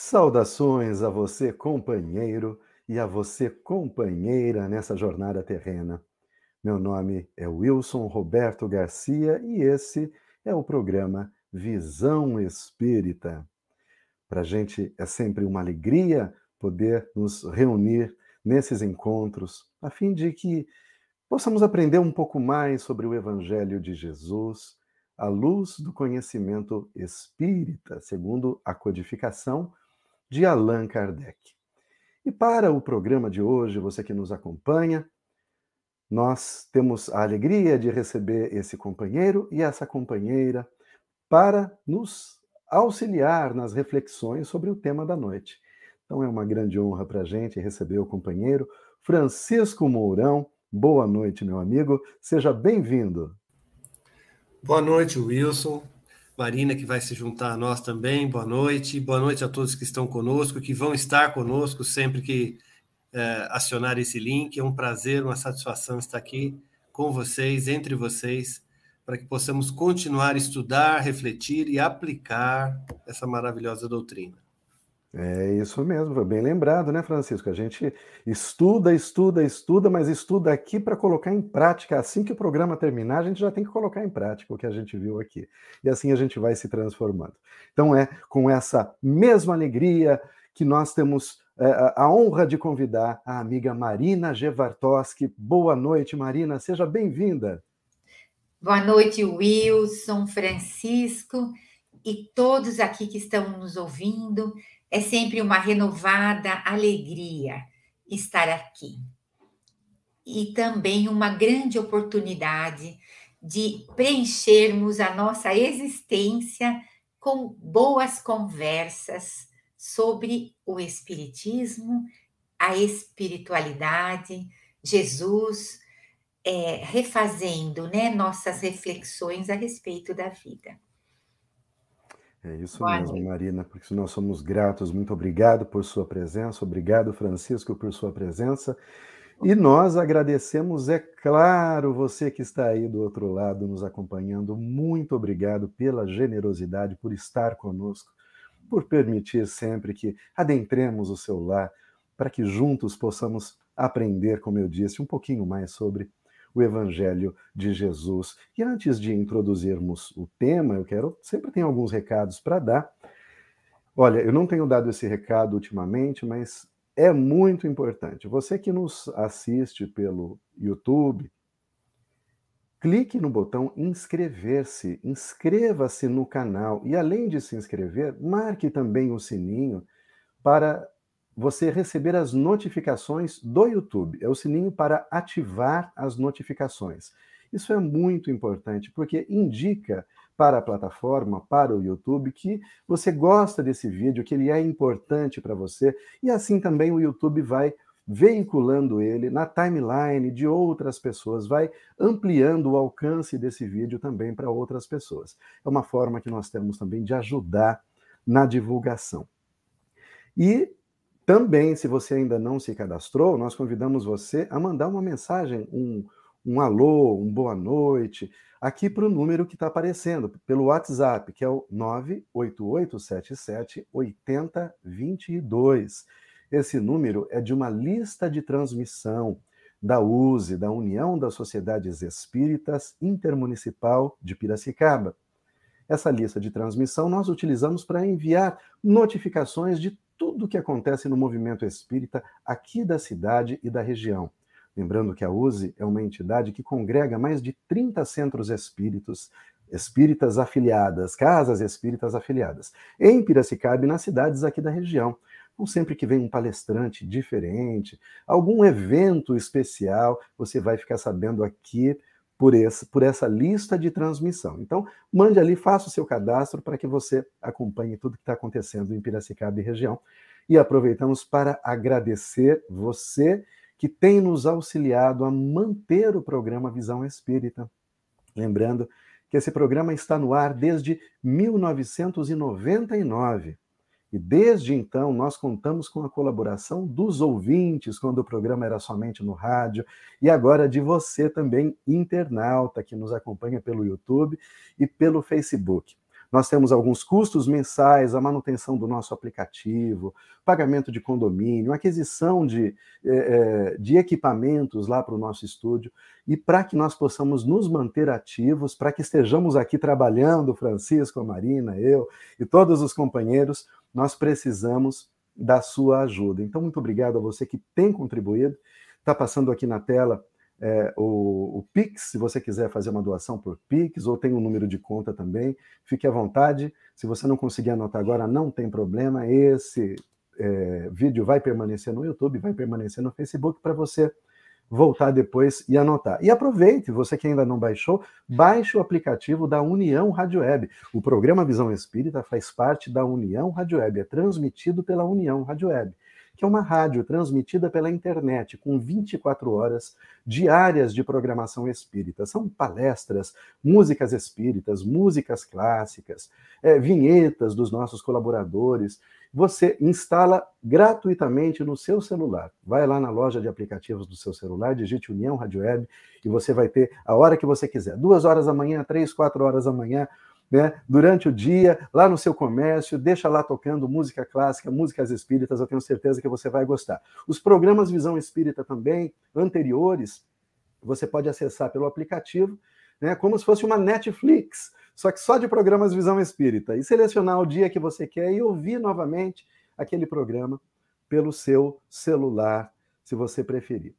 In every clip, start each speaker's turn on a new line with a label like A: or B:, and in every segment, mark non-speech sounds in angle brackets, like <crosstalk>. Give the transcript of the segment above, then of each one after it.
A: Saudações a você, companheiro, e a você, companheira, nessa jornada terrena. Meu nome é Wilson Roberto Garcia e esse é o programa Visão Espírita. Para a gente é sempre uma alegria poder nos reunir nesses encontros, a fim de que possamos aprender um pouco mais sobre o Evangelho de Jesus, à luz do conhecimento espírita, segundo a codificação de Allan Kardec. E para o programa de hoje, você que nos acompanha, nós temos a alegria de receber esse companheiro e essa companheira para nos auxiliar nas reflexões sobre o tema da noite. Então é uma grande honra para a gente receber o companheiro Francisco Mourão. Boa noite, meu amigo. Seja bem-vindo.
B: Boa noite, Wilson. Marina, que vai se juntar a nós também. Boa noite. Boa noite a todos que estão conosco, que vão estar conosco sempre que é, acionar esse link. É um prazer, uma satisfação estar aqui com vocês, entre vocês, para que possamos continuar a estudar, refletir e aplicar essa maravilhosa doutrina.
A: É isso mesmo, foi bem lembrado, né, Francisco? A gente estuda, estuda, estuda, mas estuda aqui para colocar em prática. Assim que o programa terminar, a gente já tem que colocar em prática o que a gente viu aqui. E assim a gente vai se transformando. Então é com essa mesma alegria que nós temos é, a honra de convidar a amiga Marina Gevartoski. Boa noite, Marina, seja bem-vinda.
C: Boa noite, Wilson, Francisco e todos aqui que estão nos ouvindo. É sempre uma renovada alegria estar aqui. E também uma grande oportunidade de preenchermos a nossa existência com boas conversas sobre o Espiritismo, a espiritualidade, Jesus, é, refazendo né, nossas reflexões a respeito da vida.
A: É isso Boa mesmo, noite. Marina, porque nós somos gratos. Muito obrigado por sua presença, obrigado, Francisco, por sua presença. E nós agradecemos, é claro, você que está aí do outro lado nos acompanhando. Muito obrigado pela generosidade, por estar conosco, por permitir sempre que adentremos o seu lar, para que juntos possamos aprender, como eu disse, um pouquinho mais sobre o Evangelho de Jesus. E antes de introduzirmos o tema, eu quero sempre tenho alguns recados para dar. Olha, eu não tenho dado esse recado ultimamente, mas é muito importante. Você que nos assiste pelo YouTube, clique no botão inscrever-se, inscreva-se no canal e além de se inscrever, marque também o sininho para você receber as notificações do YouTube. É o sininho para ativar as notificações. Isso é muito importante porque indica para a plataforma, para o YouTube, que você gosta desse vídeo, que ele é importante para você, e assim também o YouTube vai veiculando ele na timeline de outras pessoas, vai ampliando o alcance desse vídeo também para outras pessoas. É uma forma que nós temos também de ajudar na divulgação. E também, se você ainda não se cadastrou, nós convidamos você a mandar uma mensagem, um, um alô, um boa noite, aqui para o número que está aparecendo, pelo WhatsApp, que é o 98877 8022. Esse número é de uma lista de transmissão da USE, da União das Sociedades Espíritas Intermunicipal de Piracicaba. Essa lista de transmissão nós utilizamos para enviar notificações de tudo o que acontece no movimento espírita aqui da cidade e da região. Lembrando que a USE é uma entidade que congrega mais de 30 centros espíritos, espíritas afiliadas, casas espíritas afiliadas, em Piracicaba e nas cidades aqui da região. Então, sempre que vem um palestrante diferente, algum evento especial, você vai ficar sabendo aqui por, esse, por essa lista de transmissão. Então, mande ali, faça o seu cadastro para que você acompanhe tudo que está acontecendo em Piracicaba e região. E aproveitamos para agradecer você que tem nos auxiliado a manter o programa Visão Espírita. Lembrando que esse programa está no ar desde 1999. E desde então nós contamos com a colaboração dos ouvintes, quando o programa era somente no rádio, e agora de você também, internauta, que nos acompanha pelo YouTube e pelo Facebook. Nós temos alguns custos mensais, a manutenção do nosso aplicativo, pagamento de condomínio, aquisição de, é, de equipamentos lá para o nosso estúdio. E para que nós possamos nos manter ativos, para que estejamos aqui trabalhando, Francisco, a Marina, eu e todos os companheiros, nós precisamos da sua ajuda. Então, muito obrigado a você que tem contribuído. Está passando aqui na tela é, o, o, Pix, se você quiser fazer uma doação por Pix, ou tem um número de conta também, fique à vontade. Se você não conseguir anotar agora, não tem problema. Esse é, vídeo vai permanecer no YouTube, vai permanecer no Facebook para você voltar depois e anotar. E aproveite, você que ainda não baixou, baixe o aplicativo da União Rádio Web. O programa Visão Espírita faz parte da União Rádio Web, é transmitido pela União Rádio Web que é uma rádio transmitida pela internet com 24 horas diárias de programação espírita. São palestras, músicas espíritas, músicas clássicas, é, vinhetas dos nossos colaboradores. Você instala gratuitamente no seu celular. Vai lá na loja de aplicativos do seu celular, digite União Rádio Web e você vai ter a hora que você quiser. Duas horas da manhã, três, quatro horas da manhã, né, durante o dia, lá no seu comércio, deixa lá tocando música clássica, músicas espíritas, eu tenho certeza que você vai gostar. Os programas Visão Espírita também, anteriores, você pode acessar pelo aplicativo, né, como se fosse uma Netflix, só que só de programas Visão Espírita, e selecionar o dia que você quer e ouvir novamente aquele programa pelo seu celular, se você preferir.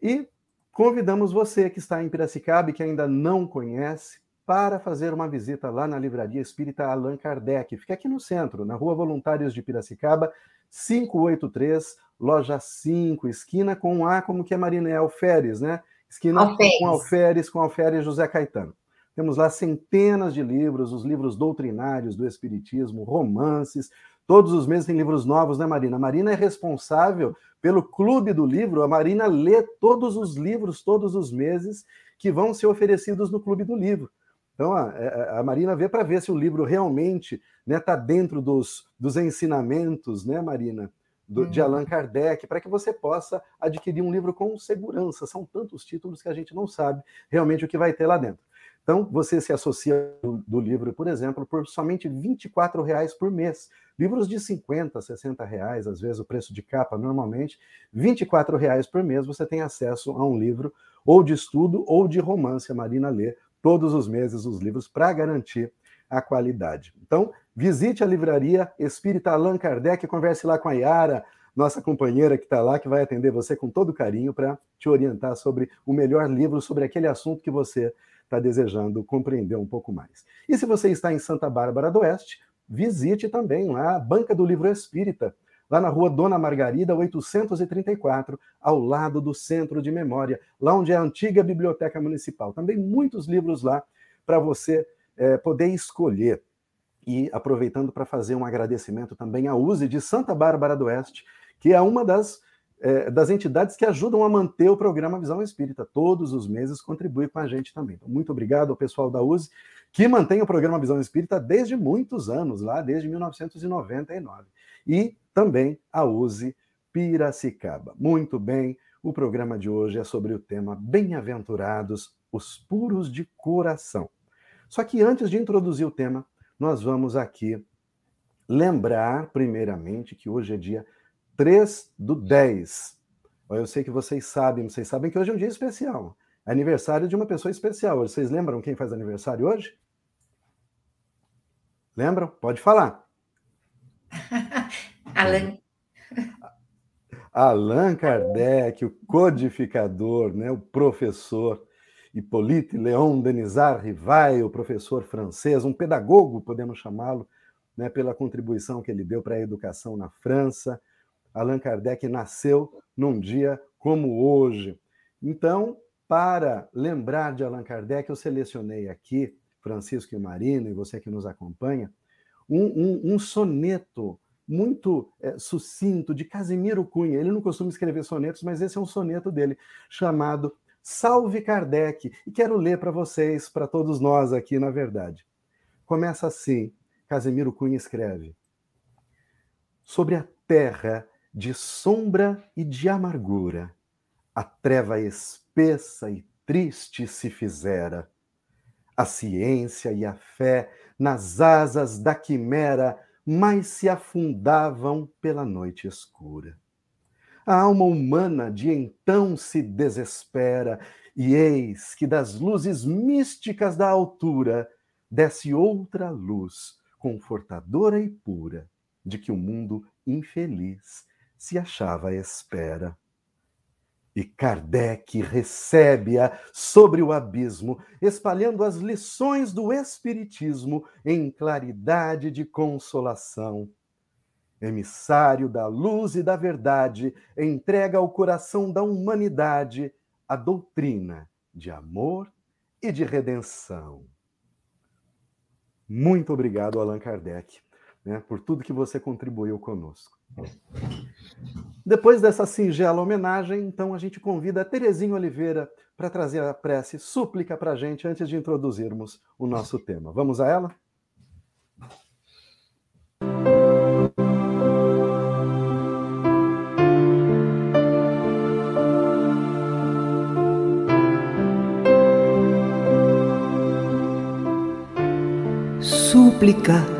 A: E convidamos você que está em Piracicaba e que ainda não conhece, para fazer uma visita lá na Livraria Espírita Allan Kardec. Fica aqui no centro, na Rua Voluntários de Piracicaba, 583, loja 5, esquina com A, como que é Marina? É Alferes, né? Esquina Alferes. com Alferes, com Alferes José Caetano. Temos lá centenas de livros, os livros doutrinários do Espiritismo, romances. Todos os meses tem livros novos, né, Marina? A Marina é responsável pelo Clube do Livro. A Marina lê todos os livros, todos os meses, que vão ser oferecidos no Clube do Livro. Então, a, a Marina vê para ver se o livro realmente está né, tá dentro dos, dos ensinamentos, né, Marina, do, de Allan Kardec, para que você possa adquirir um livro com segurança. São tantos títulos que a gente não sabe realmente o que vai ter lá dentro. Então, você se associa do, do livro, por exemplo, por somente 24 reais por mês. Livros de 50, 60 reais, às vezes o preço de capa normalmente, 24 reais por mês você tem acesso a um livro ou de estudo ou de romance. A Marina lê todos os meses os livros para garantir a qualidade. Então, visite a livraria Espírita Allan Kardec, converse lá com a Yara, nossa companheira que está lá, que vai atender você com todo carinho para te orientar sobre o melhor livro sobre aquele assunto que você está desejando compreender um pouco mais. E se você está em Santa Bárbara do Oeste, visite também lá a Banca do Livro Espírita, lá na rua Dona Margarida, 834, ao lado do Centro de Memória, lá onde é a antiga Biblioteca Municipal. Também muitos livros lá para você é, poder escolher. E aproveitando para fazer um agradecimento também à USE de Santa Bárbara do Oeste, que é uma das, é, das entidades que ajudam a manter o programa Visão Espírita. Todos os meses contribui com a gente também. Então, muito obrigado ao pessoal da USE, que mantém o programa Visão Espírita desde muitos anos, lá desde 1999. E também a Use Piracicaba. Muito bem, o programa de hoje é sobre o tema Bem-aventurados os puros de coração. Só que antes de introduzir o tema, nós vamos aqui lembrar, primeiramente, que hoje é dia 3 do 10. Eu sei que vocês sabem, vocês sabem que hoje é um dia especial. Aniversário de uma pessoa especial. Vocês lembram quem faz aniversário hoje? Lembram? Pode falar. <laughs>
C: Allan.
A: Allan Kardec, o codificador, né, o professor Hippolyte Léon Denisard Rivail, o professor francês, um pedagogo, podemos chamá-lo, né, pela contribuição que ele deu para a educação na França. Allan Kardec nasceu num dia como hoje. Então, para lembrar de Allan Kardec, eu selecionei aqui, Francisco e Marina, e você que nos acompanha, um, um, um soneto muito é, sucinto de Casimiro Cunha. Ele não costuma escrever sonetos, mas esse é um soneto dele, chamado Salve Kardec. E quero ler para vocês, para todos nós aqui, na verdade. Começa assim: Casimiro Cunha escreve. Sobre a terra de sombra e de amargura, a treva espessa e triste se fizera. A ciência e a fé nas asas da quimera, mais se afundavam pela noite escura. A alma humana de então se desespera, e eis que das luzes místicas da altura desce outra luz, confortadora e pura, de que o mundo infeliz se achava à espera. E Kardec recebe-a sobre o abismo, espalhando as lições do Espiritismo em claridade de consolação. Emissário da luz e da verdade, entrega ao coração da humanidade a doutrina de amor e de redenção. Muito obrigado, Allan Kardec, né, por tudo que você contribuiu conosco. Depois dessa singela homenagem, então a gente convida a Terezinha Oliveira para trazer a prece súplica para a gente antes de introduzirmos o nosso tema. Vamos a ela?
D: Súplica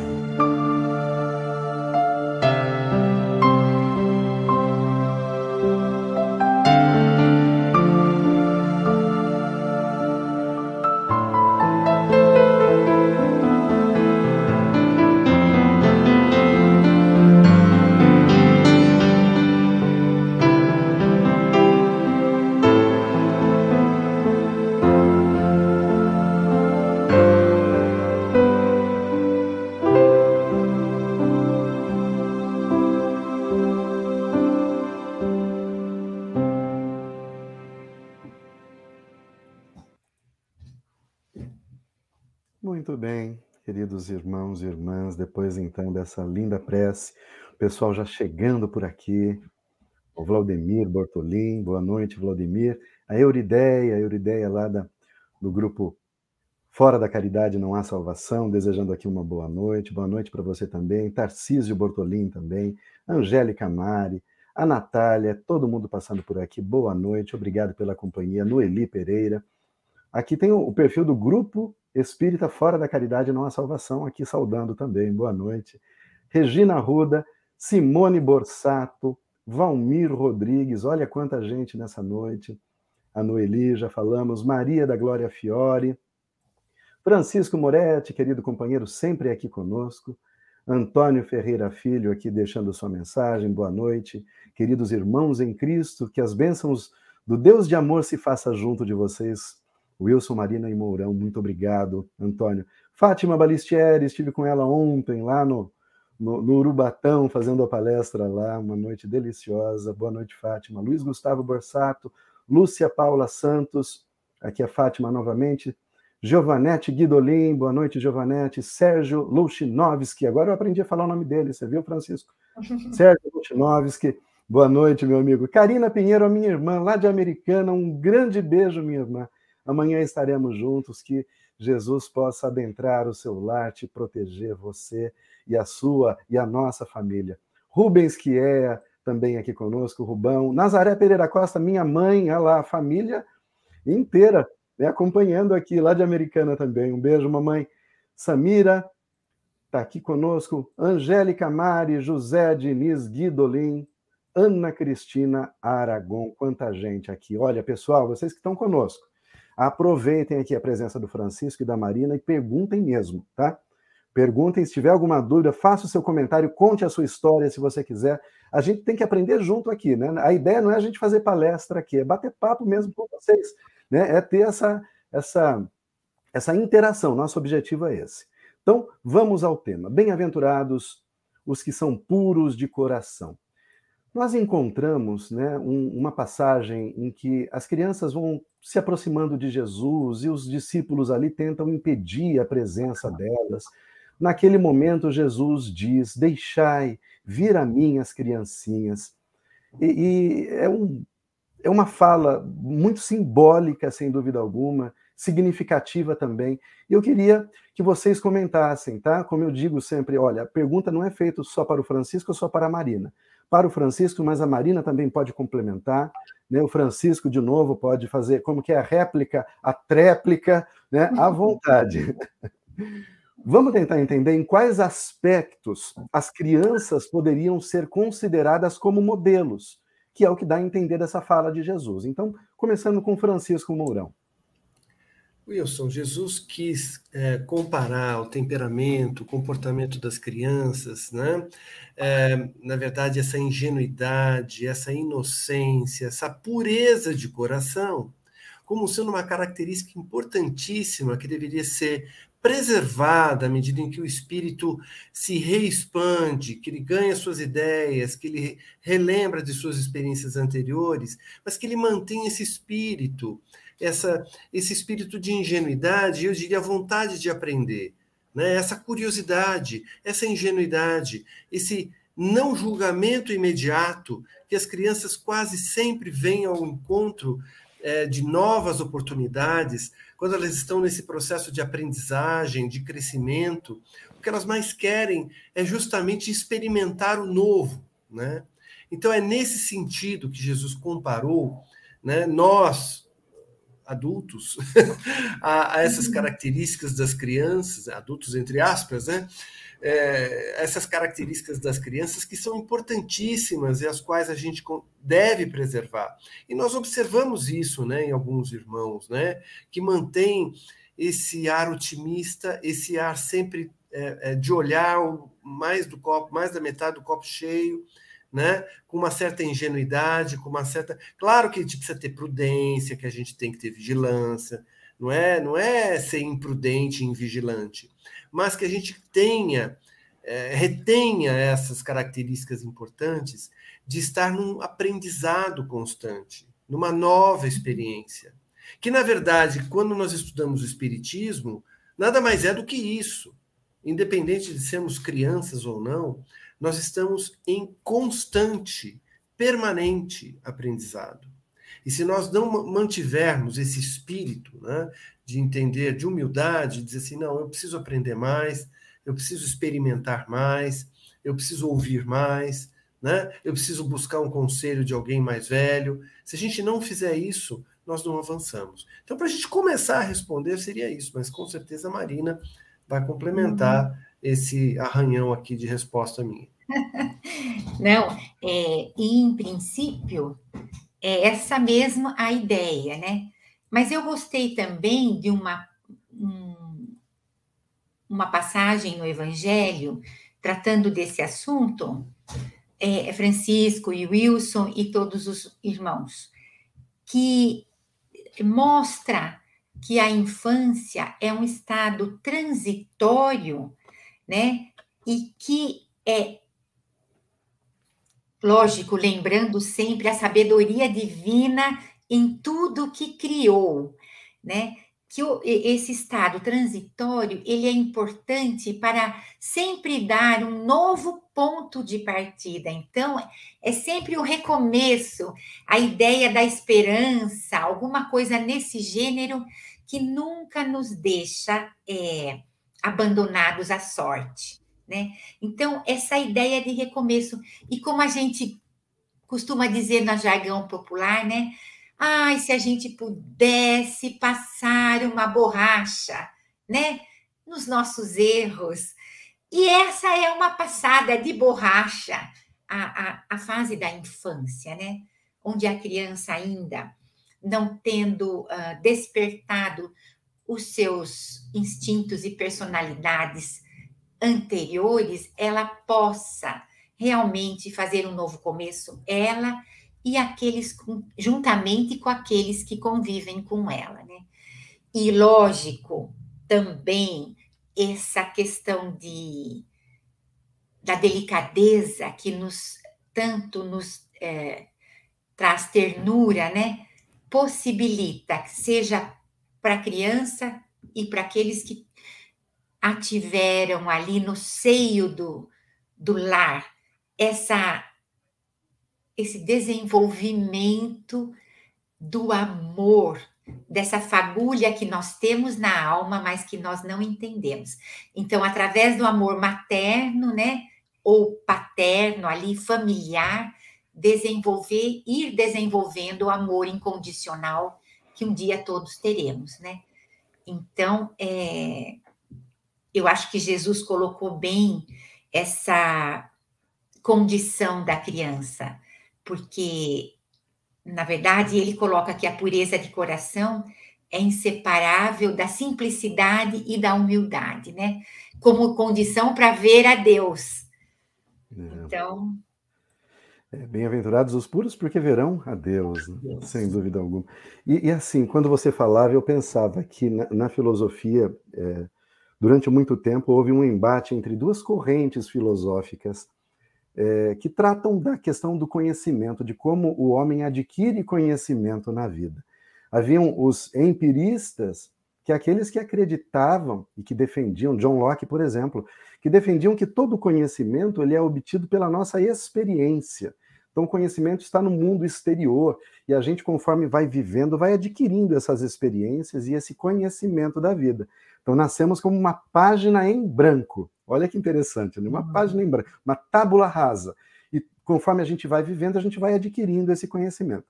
A: Queridos irmãos e irmãs, depois então dessa linda prece, o pessoal já chegando por aqui, o Vladimir Bortolim, boa noite, Vladimir, a Eurideia, a Eurideia lá da, do grupo Fora da Caridade Não Há Salvação, desejando aqui uma boa noite, boa noite para você também, Tarcísio Bortolim também, Angélica Mari, a Natália, todo mundo passando por aqui, boa noite, obrigado pela companhia, Noeli Pereira, aqui tem o perfil do grupo Espírita fora da caridade não há salvação, aqui saudando também. Boa noite. Regina Ruda, Simone Borsato, Valmir Rodrigues, olha quanta gente nessa noite. A Noeli, já falamos, Maria da Glória Fiore, Francisco Moretti, querido companheiro, sempre aqui conosco. Antônio Ferreira Filho, aqui deixando sua mensagem, boa noite. Queridos irmãos em Cristo, que as bênçãos do Deus de amor se faça junto de vocês Wilson Marina e Mourão, muito obrigado, Antônio. Fátima Balistieri, estive com ela ontem lá no, no, no, Urubatão, fazendo a palestra lá, uma noite deliciosa. Boa noite, Fátima. Luiz Gustavo Borsato, Lúcia Paula Santos, aqui é Fátima novamente. Giovanete Guidolin, boa noite, Giovanete. Sérgio Louchinovski, agora eu aprendi a falar o nome dele, você viu, Francisco? <laughs> Sérgio Louchinovski, boa noite, meu amigo. Karina Pinheiro, a minha irmã, lá de Americana, um grande beijo, minha irmã. Amanhã estaremos juntos, que Jesus possa adentrar o seu lar, te proteger, você e a sua e a nossa família. Rubens, que é também aqui conosco, Rubão. Nazaré Pereira Costa, minha mãe, olha lá, a família inteira, né, acompanhando aqui, lá de Americana também. Um beijo, mamãe. Samira, está aqui conosco. Angélica Mari, José Diniz Guidolin, Ana Cristina Aragon, quanta gente aqui. Olha, pessoal, vocês que estão conosco, Aproveitem aqui a presença do Francisco e da Marina e perguntem mesmo, tá? perguntem. Se tiver alguma dúvida, faça o seu comentário, conte a sua história se você quiser. A gente tem que aprender junto aqui, né? A ideia não é a gente fazer palestra aqui, é bater papo mesmo com vocês, né? É ter essa, essa, essa interação. Nosso objetivo é esse. Então, vamos ao tema. Bem-aventurados os que são puros de coração. Nós encontramos né, um, uma passagem em que as crianças vão se aproximando de Jesus e os discípulos ali tentam impedir a presença delas. Naquele momento, Jesus diz: Deixai vir a mim as criancinhas. E, e é, um, é uma fala muito simbólica, sem dúvida alguma, significativa também. E eu queria que vocês comentassem, tá? Como eu digo sempre, olha, a pergunta não é feita só para o Francisco ou só para a Marina para o Francisco, mas a Marina também pode complementar. Né? O Francisco, de novo, pode fazer como que é a réplica, a tréplica, né? à vontade. Vamos tentar entender em quais aspectos as crianças poderiam ser consideradas como modelos, que é o que dá a entender dessa fala de Jesus. Então, começando com Francisco Mourão.
B: Wilson, Jesus quis é, comparar o temperamento, o comportamento das crianças, né? É, na verdade, essa ingenuidade, essa inocência, essa pureza de coração, como sendo uma característica importantíssima que deveria ser preservada à medida em que o espírito se reexpande, que ele ganha suas ideias, que ele relembra de suas experiências anteriores, mas que ele mantém esse espírito essa, esse espírito de ingenuidade, eu diria vontade de aprender, né? essa curiosidade, essa ingenuidade, esse não julgamento imediato, que as crianças quase sempre vêm ao encontro é, de novas oportunidades, quando elas estão nesse processo de aprendizagem, de crescimento, o que elas mais querem é justamente experimentar o novo. Né? Então, é nesse sentido que Jesus comparou né, nós, adultos <laughs> a, a, essas uhum. características das crianças, adultos entre aspas, né? É, essas características das crianças que são importantíssimas e as quais a gente deve preservar. E nós observamos isso né, em alguns irmãos, né, que mantém esse ar otimista, esse ar sempre é, é, de olhar mais do copo, mais da metade do copo cheio, né? com uma certa ingenuidade, com uma certa. Claro que a gente precisa ter prudência, que a gente tem que ter vigilância, não é, não é ser imprudente e invigilante, mas que a gente tenha, é, retenha essas características importantes de estar num aprendizado constante, numa nova experiência. Que, na verdade, quando nós estudamos o Espiritismo, nada mais é do que isso. Independente de sermos crianças ou não, nós estamos em constante, permanente aprendizado. E se nós não mantivermos esse espírito né, de entender, de humildade, de dizer assim, não, eu preciso aprender mais, eu preciso experimentar mais, eu preciso ouvir mais, né? eu preciso buscar um conselho de alguém mais velho. Se a gente não fizer isso, nós não avançamos. Então, para a gente começar a responder, seria isso, mas com certeza a Marina vai complementar uhum. Esse arranhão aqui de resposta minha. <laughs>
C: Não, é, em princípio, é essa mesma a ideia, né? Mas eu gostei também de uma, um, uma passagem no Evangelho tratando desse assunto, é, Francisco e Wilson e todos os irmãos, que mostra que a infância é um estado transitório, né? E que é Lógico, lembrando sempre a sabedoria divina em tudo que criou, né? Que esse estado transitório, ele é importante para sempre dar um novo ponto de partida. Então, é sempre o recomeço, a ideia da esperança, alguma coisa nesse gênero que nunca nos deixa é, abandonados à sorte né? Então, essa ideia de recomeço, e como a gente costuma dizer na jargão popular, né? Ai, se a gente pudesse passar uma borracha, né? Nos nossos erros. E essa é uma passada de borracha, a, a, a fase da infância, né? Onde a criança ainda não tendo uh, despertado os seus instintos e personalidades anteriores, ela possa realmente fazer um novo começo, ela e aqueles juntamente com aqueles que convivem com ela, né? E lógico, também essa questão de da delicadeza que nos tanto nos é, traz ternura, né? Possibilita que seja para a criança e para aqueles que a tiveram ali no seio do, do lar, essa esse desenvolvimento do amor, dessa fagulha que nós temos na alma, mas que nós não entendemos. Então, através do amor materno, né, ou paterno ali, familiar, desenvolver, ir desenvolvendo o amor incondicional que um dia todos teremos, né? Então, é, eu acho que Jesus colocou bem essa condição da criança, porque, na verdade, ele coloca que a pureza de coração é inseparável da simplicidade e da humildade, né? Como condição para ver a Deus. É. Então.
A: É, Bem-aventurados os puros, porque verão a Deus, né? sem dúvida alguma. E, e, assim, quando você falava, eu pensava que na, na filosofia, é, durante muito tempo, houve um embate entre duas correntes filosóficas é, que tratam da questão do conhecimento, de como o homem adquire conhecimento na vida. Haviam os empiristas, que aqueles que acreditavam e que defendiam, John Locke, por exemplo, que defendiam que todo conhecimento ele é obtido pela nossa experiência. Então, o conhecimento está no mundo exterior e a gente, conforme vai vivendo, vai adquirindo essas experiências e esse conhecimento da vida. Então, nascemos como uma página em branco. Olha que interessante, né? uma uhum. página em branco, uma tábula rasa. E conforme a gente vai vivendo, a gente vai adquirindo esse conhecimento.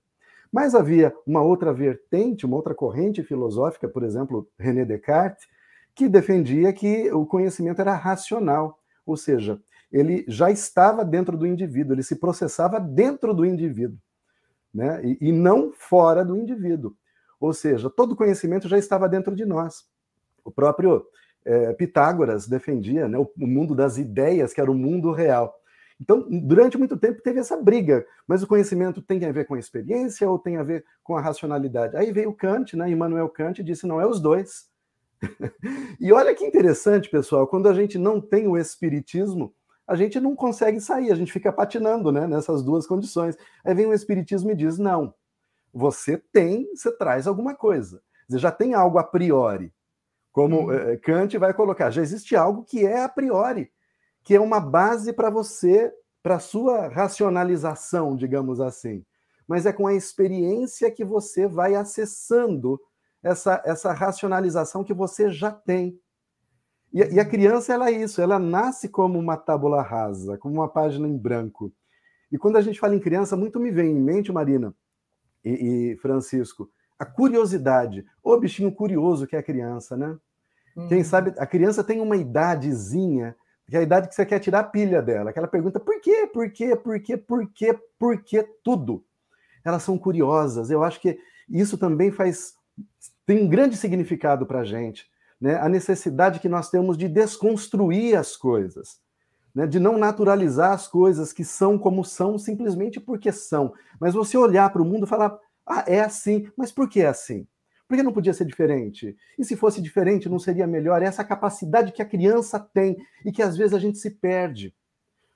A: Mas havia uma outra vertente, uma outra corrente filosófica, por exemplo, René Descartes, que defendia que o conhecimento era racional, ou seja, ele já estava dentro do indivíduo, ele se processava dentro do indivíduo, né? e, e não fora do indivíduo. Ou seja, todo conhecimento já estava dentro de nós. O próprio é, Pitágoras defendia né, o, o mundo das ideias, que era o mundo real. Então, durante muito tempo teve essa briga, mas o conhecimento tem a ver com a experiência ou tem a ver com a racionalidade? Aí veio Kant, né? Immanuel Kant disse: não é os dois. <laughs> e olha que interessante, pessoal, quando a gente não tem o espiritismo, a gente não consegue sair, a gente fica patinando né, nessas duas condições. Aí vem o espiritismo e diz: não, você tem, você traz alguma coisa. Você já tem algo a priori. Como hum. Kant vai colocar, já existe algo que é a priori, que é uma base para você, para sua racionalização, digamos assim. Mas é com a experiência que você vai acessando essa, essa racionalização que você já tem. E, e, a uhum. criança, ela é isso, ela nasce como uma tábula rasa, como uma página em branco. E quando a gente fala em criança, muito me vem em mente, Marina e, e Francisco, a curiosidade. O bichinho curioso que é a criança, né? Uhum. Quem sabe, a criança tem uma idadezinha, que é a idade que você quer tirar a pilha dela, aquela pergunta, por quê, por quê, por quê, por quê, por quê, tudo. Elas são curiosas. Eu acho que isso também faz tem um grande significado para a gente, né? a necessidade que nós temos de desconstruir as coisas, né? de não naturalizar as coisas que são como são simplesmente porque são, mas você olhar para o mundo e falar, ah, é assim, mas por que é assim? Por que não podia ser diferente? E se fosse diferente, não seria melhor? É essa capacidade que a criança tem e que às vezes a gente se perde.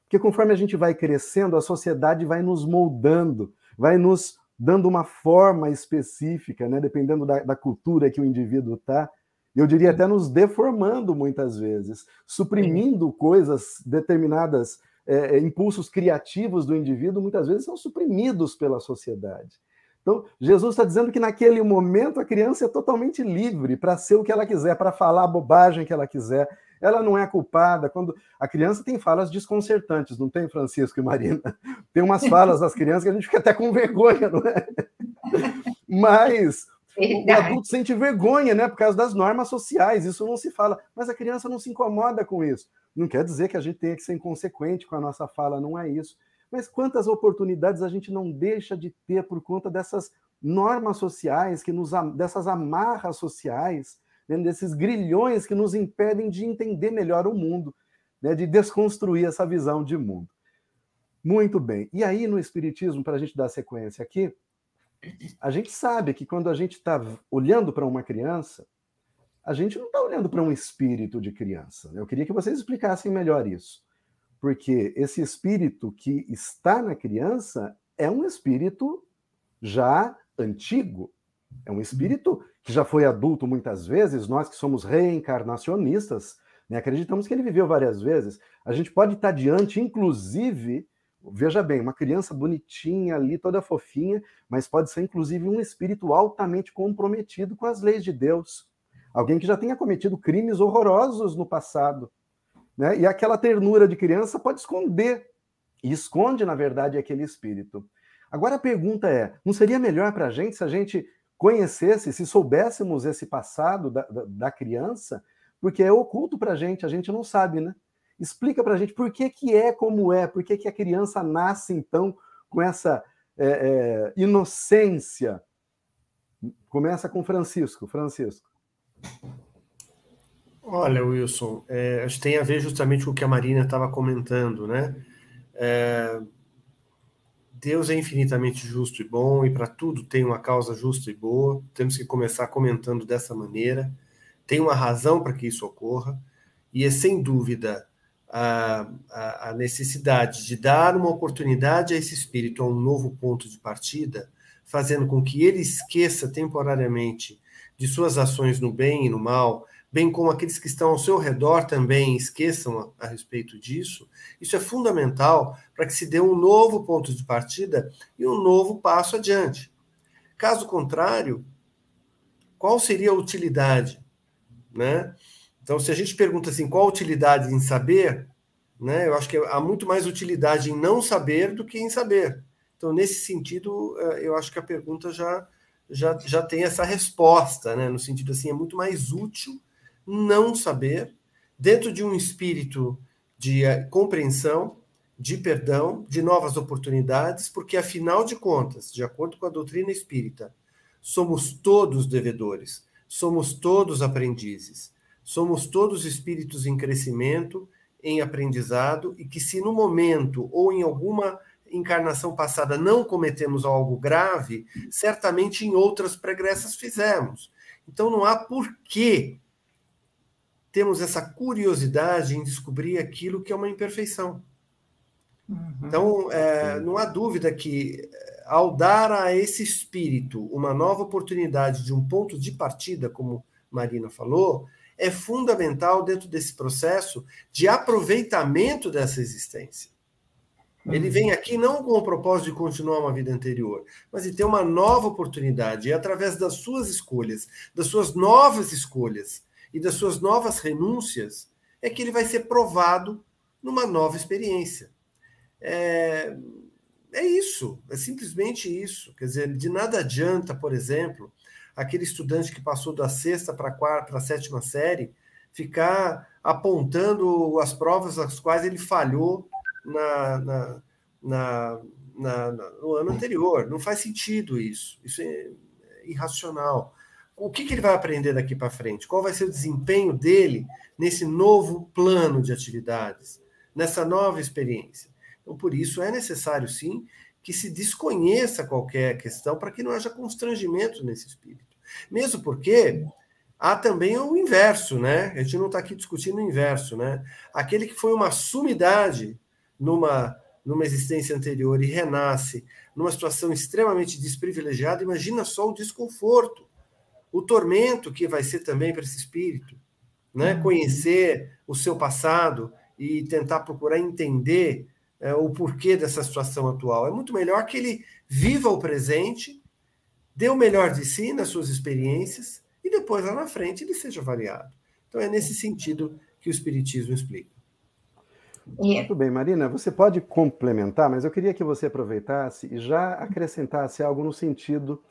A: Porque conforme a gente vai crescendo, a sociedade vai nos moldando, vai nos dando uma forma específica, né, dependendo da, da cultura que o indivíduo está, eu diria até nos deformando muitas vezes, suprimindo coisas, determinadas é, é, impulsos criativos do indivíduo, muitas vezes são suprimidos pela sociedade. Então, Jesus está dizendo que naquele momento a criança é totalmente livre para ser o que ela quiser, para falar a bobagem que ela quiser, ela não é culpada. Quando a criança tem falas desconcertantes, não tem, Francisco e Marina? <laughs> Tem umas falas das crianças que a gente fica até com vergonha, não é? <laughs> Mas o adulto sente vergonha, né, por causa das normas sociais, isso não se fala, mas a criança não se incomoda com isso. Não quer dizer que a gente tenha que ser inconsequente com a nossa fala, não é isso. Mas quantas oportunidades a gente não deixa de ter por conta dessas normas sociais, que nos dessas amarras sociais, né, desses grilhões que nos impedem de entender melhor o mundo. né, de desconstruir essa visão de mundo. Muito bem. E aí, no Espiritismo, para a gente dar sequência aqui, a gente sabe que quando a gente está olhando para uma criança, a gente não está olhando para um espírito de criança. Eu queria que vocês explicassem melhor isso. Porque esse espírito que está na criança é um espírito já antigo, é um espírito que já foi adulto muitas vezes, nós que somos reencarnacionistas, né, acreditamos que ele viveu várias vezes. A gente pode estar diante, inclusive, veja bem, uma criança bonitinha ali, toda fofinha, mas pode ser inclusive um espírito altamente comprometido com as leis de Deus. Alguém que já tenha cometido crimes horrorosos no passado. Né? E aquela ternura de criança pode esconder, e esconde, na verdade, aquele espírito. Agora a pergunta é: não seria melhor para a gente se a gente conhecesse, se soubéssemos esse passado da, da, da criança? Porque é oculto para a gente, a gente não sabe, né? Explica para a gente por que, que é como é, por que, que a criança nasce, então, com essa é, é, inocência. Começa com Francisco. Francisco.
B: Olha, Wilson, é, acho que tem a ver justamente com o que a Marina estava comentando, né? Deus é infinitamente justo e bom, e para tudo tem uma causa justa e boa. Temos que começar comentando dessa maneira. Tem uma razão para que isso ocorra, e é sem dúvida a, a, a, necessidade de dar uma oportunidade a esse espírito a um novo ponto de partida, fazendo com que ele esqueça temporariamente de suas ações no bem e no mal, bem como aqueles que estão ao seu redor também esqueçam a, a respeito disso, isso é fundamental para que se dê um novo ponto de partida e um novo passo adiante. Caso contrário, qual seria a utilidade? Né? Então, se a gente pergunta assim, qual a utilidade em saber, né, eu acho que há muito mais utilidade em não saber do que em saber. Então, nesse sentido, eh, eu acho que a pergunta já, já, já tem essa resposta, né, no sentido assim, é muito mais útil não saber, dentro de um espírito de eh, compreensão, de perdão, de novas oportunidades, porque, afinal de contas, de acordo com a doutrina espírita, somos todos devedores, somos todos aprendizes. Somos todos espíritos em crescimento, em aprendizado, e que se no momento ou em alguma encarnação passada não cometemos algo grave, certamente em outras pregressas fizemos. Então não há por que temos essa curiosidade em descobrir aquilo que é uma imperfeição. Uhum. Então, é, não há dúvida que, ao dar a esse espírito uma nova oportunidade de um ponto de partida, como Marina falou, é fundamental dentro desse processo de aproveitamento dessa existência. Ele vem aqui não com o propósito de continuar uma vida anterior, mas de ter uma nova oportunidade. E através das suas escolhas, das suas novas escolhas e das suas novas renúncias, é que ele vai ser provado numa nova experiência. É, é isso, é simplesmente isso. Quer dizer, de nada adianta, por exemplo, aquele estudante que passou da sexta para a quarta, para a sétima série, ficar apontando as provas as quais ele falhou na, na, na, na, no ano anterior. Não faz sentido isso. Isso é irracional. O que, que ele vai aprender daqui para frente? Qual vai ser o desempenho dele nesse novo plano de atividades, nessa nova experiência? Então, por isso, é necessário, sim, que se desconheça qualquer questão para que não haja constrangimento nesse espírito. Mesmo porque há também o inverso, né? A gente não está aqui discutindo o inverso, né? Aquele que foi uma sumidade numa, numa existência anterior e renasce numa situação extremamente desprivilegiada, imagina só o desconforto, o tormento que vai ser também para esse espírito, né? Uhum. Conhecer o seu passado e tentar procurar entender é, o porquê dessa situação atual. É muito melhor que ele viva o presente, dê o melhor de si nas suas experiências e depois, lá na frente, ele seja avaliado. Então, é nesse sentido que o Espiritismo explica.
A: Muito bem, Marina, você pode complementar, mas eu queria que você aproveitasse e já acrescentasse algo no sentido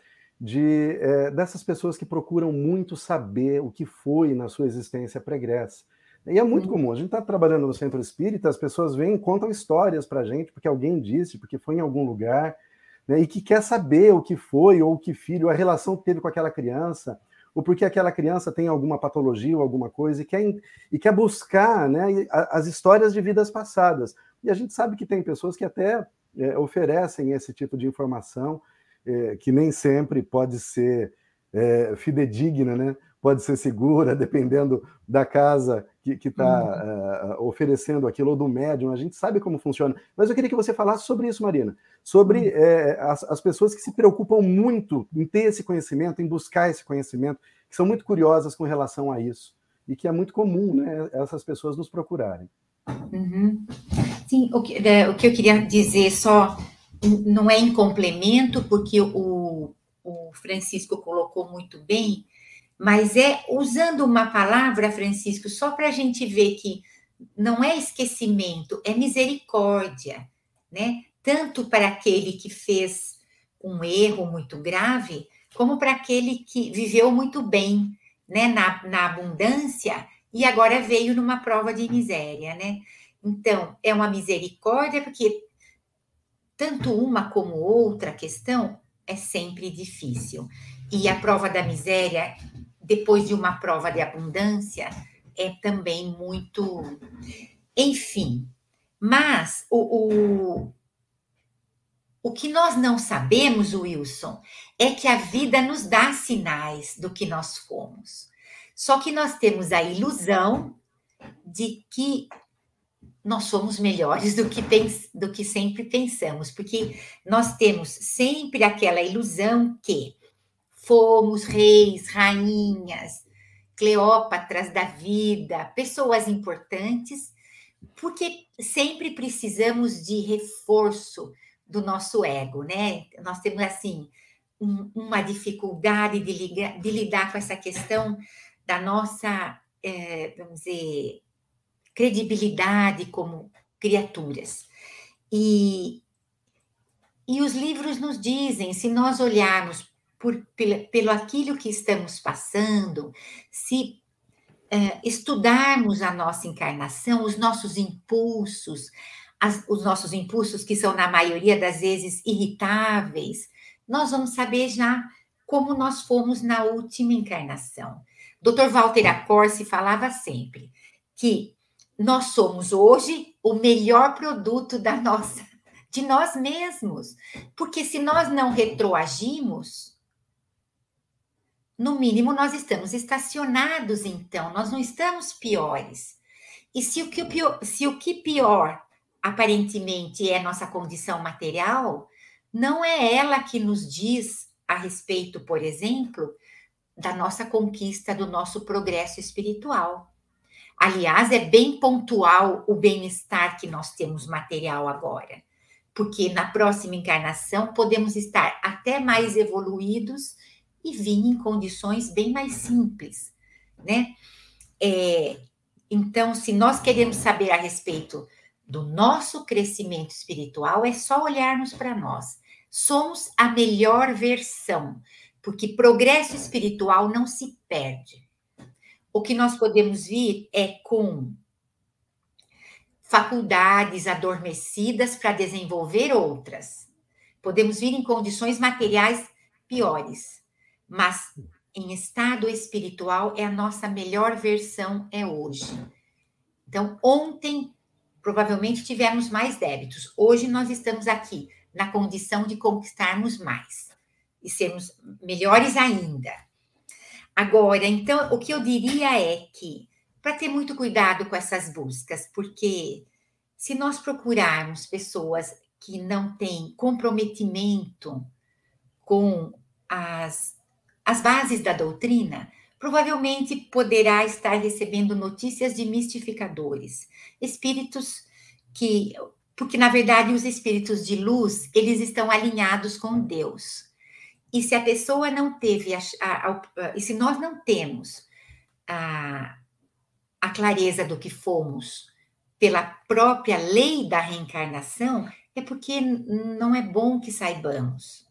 A: de é, dessas pessoas que procuram muito saber o que foi na sua existência pregressa. E é muito comum. A gente está trabalhando no centro espírita, as pessoas vêm e contam histórias para a gente, porque alguém disse, porque foi em algum lugar, né, e que quer saber o que foi, ou o que filho, a relação que teve com aquela criança, ou porque aquela criança tem alguma patologia ou alguma coisa e quer, e quer buscar né, as histórias de vidas passadas. E a gente sabe que tem pessoas que até é, oferecem esse tipo de informação, é, que nem sempre pode ser é, fidedigna, né? pode ser segura, <laughs> dependendo da casa que está uhum. uh, oferecendo aquilo, ou do médium, a gente sabe como funciona. Mas eu queria que você falasse sobre isso, Marina, sobre uhum. é, as, as, pessoas que se preocupam muito em ter esse conhecimento, em buscar esse conhecimento, que são muito curiosas com relação a isso, e que é muito comum né, essas pessoas nos procurarem.
C: Uhum. Sim, o que, é, o que eu queria dizer só não é em complemento, porque o, o Francisco colocou muito bem, mas é usando uma palavra, Francisco, só para a gente ver que não é esquecimento, é misericórdia, né? Tanto para aquele que fez um erro muito grave, como para aquele que viveu muito bem, né? Na, na abundância e agora veio numa prova de miséria, né? Então, é uma misericórdia, porque tanto uma como outra questão é sempre difícil. E a prova da miséria depois de uma prova de abundância, é também muito. Enfim, mas o, o, o que nós não sabemos, Wilson, é que a vida nos dá sinais do que nós fomos. Só que nós temos a ilusão de que nós somos melhores do que, do que sempre pensamos, porque nós temos sempre aquela ilusão que fomos reis, rainhas, Cleópatras da vida, pessoas importantes, porque sempre precisamos de reforço do nosso ego, né? Nós temos, assim, um, uma dificuldade de, ligar, de, lidar com essa questão da nossa, é, vamos dizer, credibilidade como criaturas. E, e os livros nos dizem, se nós olharmos por, pelo, pelo aquilo que estamos passando, se é, estudarmos a nossa encarnação, os nossos impulsos, as, os nossos impulsos que são, na maioria das vezes, irritáveis, nós vamos saber já como nós fomos na última encarnação. Dr. Walter Acorce falava sempre que nós somos hoje o melhor produto da nossa, de nós mesmos, porque se nós não retroagimos, no mínimo, nós estamos estacionados, então, nós não estamos piores. E se o que, pior, se o que pior, aparentemente, é nossa condição material, não é ela que nos diz a respeito, por exemplo, da nossa conquista, do nosso progresso espiritual. Aliás, é bem pontual o bem-estar que nós temos material agora, porque na próxima encarnação podemos estar até mais evoluídos e vinha em condições bem mais simples, né? É, então, se nós queremos saber a respeito do nosso crescimento espiritual, é só olharmos para nós. Somos a melhor versão, porque progresso espiritual não se perde. O que nós podemos vir é com faculdades adormecidas para desenvolver outras. Podemos vir em condições materiais piores, mas em estado espiritual é a nossa melhor versão é hoje. Então, ontem provavelmente tivemos mais débitos. Hoje nós estamos aqui na condição de conquistarmos mais e sermos melhores ainda. Agora, então, o que eu diria é que para ter muito cuidado com essas buscas, porque se nós procurarmos pessoas que não têm comprometimento com as as bases da doutrina, provavelmente poderá estar recebendo notícias de mistificadores, espíritos que, porque na verdade os espíritos de luz, eles estão alinhados com Deus. E se a pessoa não teve, a, a, a, e se nós não temos a, a clareza do que fomos pela própria lei da reencarnação, é porque não é bom que saibamos.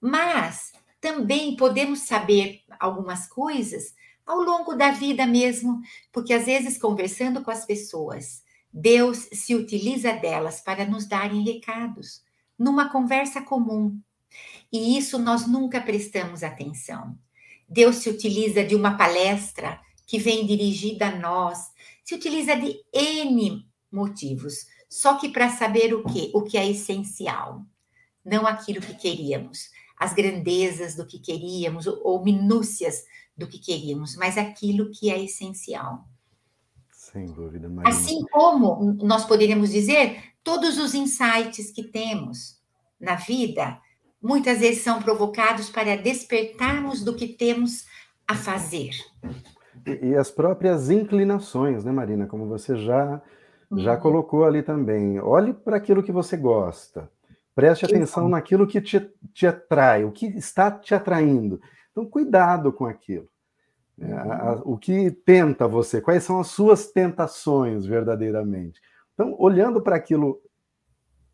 C: Mas também podemos saber algumas coisas ao longo da vida mesmo, porque às vezes conversando com as pessoas, Deus se utiliza delas para nos darem recados, numa conversa comum. E isso nós nunca prestamos atenção. Deus se utiliza de uma palestra que vem dirigida a nós, se utiliza de N motivos, só que para saber o que, o que é essencial, não aquilo que queríamos, as grandezas do que queríamos ou, ou minúcias do que queríamos, mas aquilo que é essencial.
A: Sem dúvida,
C: Marina. Assim como nós poderíamos dizer, todos os insights que temos na vida, muitas vezes são provocados para despertarmos do que temos a fazer.
A: E, e as próprias inclinações, né, Marina? Como você já, já uhum. colocou ali também. Olhe para aquilo que você gosta. Preste atenção naquilo que te, te atrai, o que está te atraindo. Então, cuidado com aquilo. É, a, a, o que tenta você, quais são as suas tentações verdadeiramente. Então, olhando para aquilo,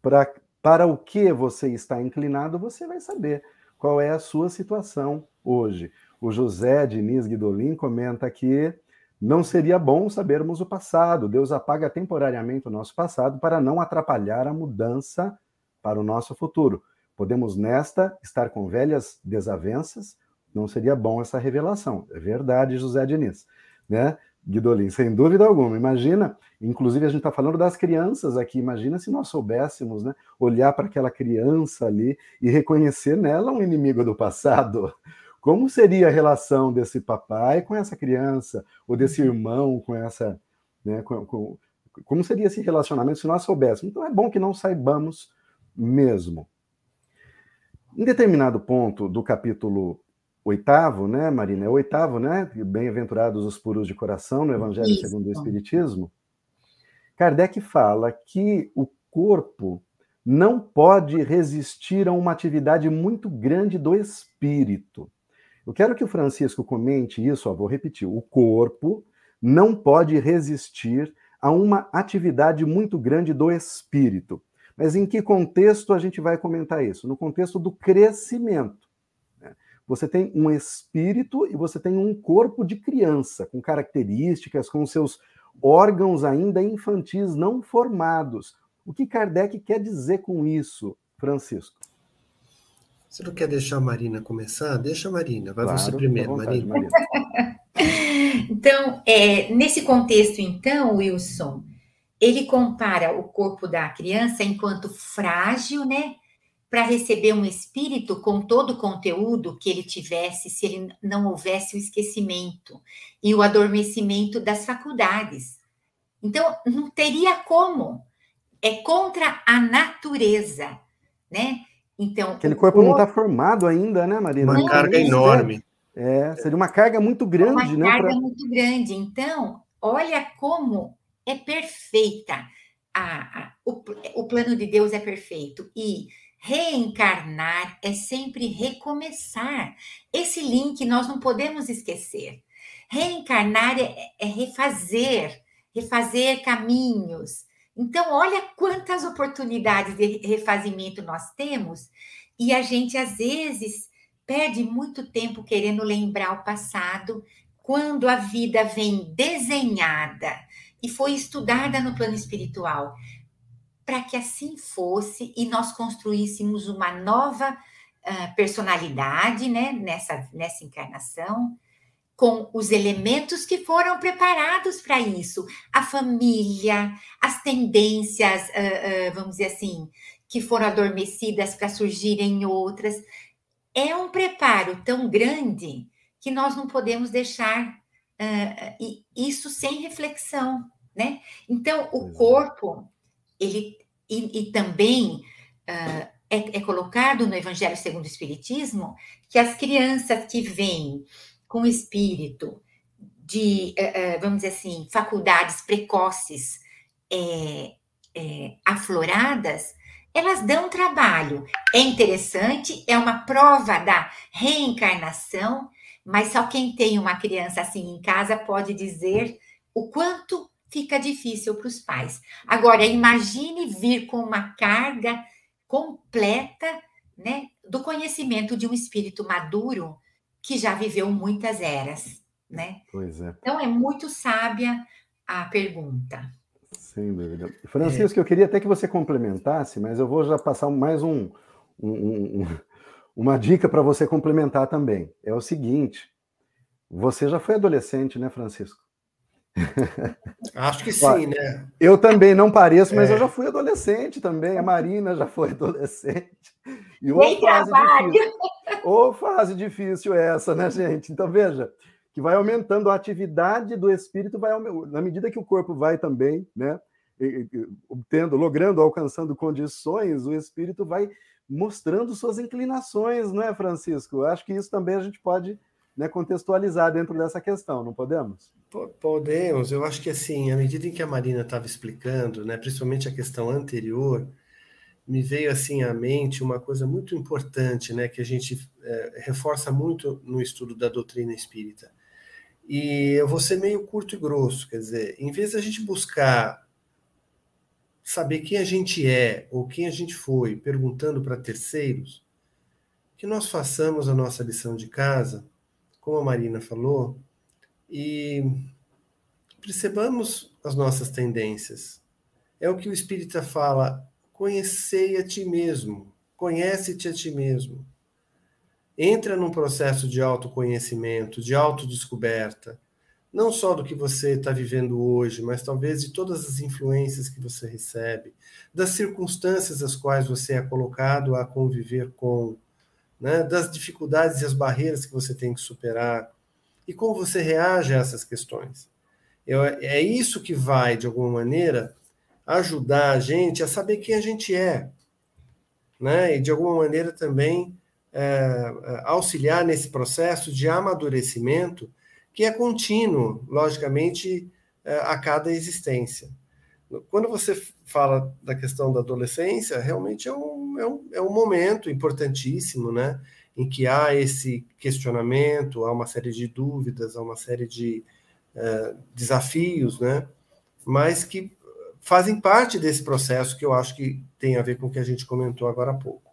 A: pra, para o que você está inclinado, você vai saber qual é a sua situação hoje. O José Diniz Guidolin comenta que não seria bom sabermos o passado. Deus apaga temporariamente o nosso passado para não atrapalhar a mudança para o nosso futuro. Podemos, nesta, estar com velhas desavenças, não seria bom essa revelação. É verdade, José Diniz. Né? Guidolin, sem dúvida alguma. Imagina, inclusive a gente está falando das crianças aqui, imagina se nós soubéssemos né, olhar para aquela criança ali e reconhecer nela um inimigo do passado. <laughs> Como seria a relação desse papai com essa criança, ou desse irmão com essa. Né, com, com, como seria esse relacionamento se nós soubéssemos? Então é bom que não saibamos mesmo. Em determinado ponto do capítulo oitavo, né, Marina? É o oitavo, né? Bem-aventurados os puros de coração no Evangelho Isso. segundo o Espiritismo. Kardec fala que o corpo não pode resistir a uma atividade muito grande do espírito. Eu quero que o Francisco comente isso, ó, vou repetir. O corpo não pode resistir a uma atividade muito grande do espírito. Mas em que contexto a gente vai comentar isso? No contexto do crescimento. Você tem um espírito e você tem um corpo de criança, com características, com seus órgãos ainda infantis não formados. O que Kardec quer dizer com isso, Francisco?
B: Você não quer deixar a Marina começar? Deixa a Marina, vai claro, você primeiro, vontade, Marina.
C: Marina. <laughs> então, é, nesse contexto, então, Wilson, ele compara o corpo da criança enquanto frágil, né? Para receber um espírito com todo o conteúdo que ele tivesse se ele não houvesse o esquecimento e o adormecimento das faculdades. Então, não teria como. É contra a natureza, né? Então,
A: aquele corpo, corpo, não está formado ainda, né, Marina?
B: Uma carga enorme.
A: É, seria uma carga muito grande,
C: uma
A: né?
C: Uma carga pra... muito grande. Então, olha como é perfeita. A, a, o, o plano de Deus é perfeito. E Reencarnar é sempre recomeçar. Esse link nós não podemos esquecer. Reencarnar é, é refazer, refazer caminhos. Então, olha quantas oportunidades de refazimento nós temos, e a gente às vezes perde muito tempo querendo lembrar o passado, quando a vida vem desenhada e foi estudada no plano espiritual para que assim fosse e nós construíssemos uma nova uh, personalidade né, nessa, nessa encarnação, com os elementos que foram preparados para isso, a família, as tendências, uh, uh, vamos dizer assim, que foram adormecidas para surgirem outras. É um preparo tão grande que nós não podemos deixar isso sem reflexão, né? Então, o corpo ele e, e também uh, é, é, colocado no Evangelho segundo o Espiritismo que as crianças que vêm com espírito de, uh, uh, vamos dizer assim, faculdades precoces é, é, afloradas, elas dão trabalho. É interessante, é uma prova da reencarnação, mas só quem tem uma criança assim em casa pode dizer o quanto fica difícil para os pais. Agora, imagine vir com uma carga completa né, do conhecimento de um espírito maduro que já viveu muitas eras. Né?
A: Pois é.
C: Então, é muito sábia a pergunta.
A: Sem dúvida. Francisco, é. eu queria até que você complementasse, mas eu vou já passar mais um, um, um uma dica para você complementar também. É o seguinte: Você já foi adolescente, né, Francisco? <laughs>
B: Acho que sim, né?
A: Eu também não pareço, mas é. eu já fui adolescente também. A Marina já foi <laughs> adolescente.
C: E uma fase
A: difícil. Ô, fase difícil essa, né, gente? Então, veja, que vai aumentando a atividade do espírito, vai na medida que o corpo vai também, né? Obtendo, logrando, alcançando condições, o espírito vai mostrando suas inclinações, não é, Francisco? Acho que isso também a gente pode né, contextualizar dentro dessa questão, não podemos?
B: Podemos. Eu acho que assim, à medida em que a Marina estava explicando, né, principalmente a questão anterior, me veio assim à mente uma coisa muito importante, né, que a gente é, reforça muito no estudo da doutrina espírita. E eu vou ser meio curto e grosso, quer dizer, em vez da gente buscar saber quem a gente é ou quem a gente foi, perguntando para terceiros, que nós façamos a nossa lição de casa como a Marina falou, e percebamos as nossas tendências. É o que o Espírita fala: conhecei a ti mesmo, conhece-te a ti mesmo. Entra num processo de autoconhecimento, de autodescoberta, não só do que você está vivendo hoje, mas talvez de todas as influências que você recebe, das circunstâncias às quais você é colocado a conviver com, né, das dificuldades e as barreiras que você tem que superar e como você reage a essas questões. Eu, é isso que vai, de alguma maneira, ajudar a gente a saber quem a gente é, né? E de alguma maneira também é, auxiliar nesse processo de amadurecimento que é contínuo, logicamente, é, a cada existência. Quando você fala da questão da adolescência, realmente é um, é um, é um momento importantíssimo, né? Em que há esse questionamento, há uma série de dúvidas, há uma série de uh, desafios, né? Mas que fazem parte desse processo que eu acho que tem a ver com o que a gente comentou agora há pouco.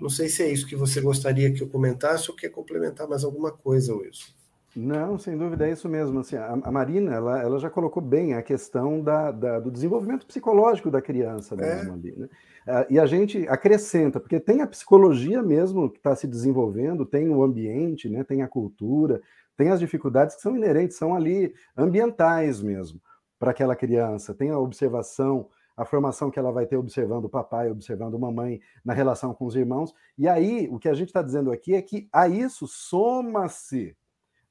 B: Não sei se é isso que você gostaria que eu comentasse ou quer complementar mais alguma coisa, Wilson.
A: Não, sem dúvida é isso mesmo. Assim, a, a Marina ela, ela, já colocou bem a questão da, da, do desenvolvimento psicológico da criança é. mesmo é. ali. Né? Uh, e a gente acrescenta, porque tem a psicologia mesmo que está se desenvolvendo, tem o ambiente, né, tem a cultura, tem as dificuldades que são inerentes, são ali ambientais mesmo para aquela criança, tem a observação, a formação que ela vai ter observando o papai, observando a mamãe na relação com os irmãos. E aí, o que a gente está dizendo aqui é que a isso soma-se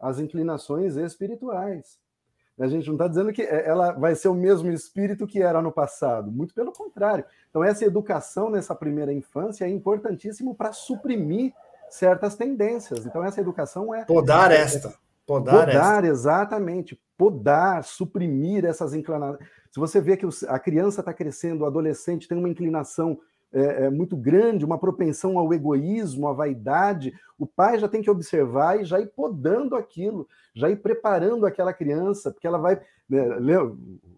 A: as inclinações espirituais. A gente não está dizendo que é, ela vai ser o mesmo espírito que era no passado, muito pelo contrário. Então, essa educação nessa primeira infância é importantíssimo para suprimir certas tendências. Então, essa educação é.
B: Podar esta.
A: Podar, podar esta. exatamente. Podar, suprimir essas inclinações. Se você vê que a criança está crescendo, o adolescente tem uma inclinação é, é, muito grande, uma propensão ao egoísmo, à vaidade, o pai já tem que observar e já ir podando aquilo, já ir preparando aquela criança, porque ela vai. Né,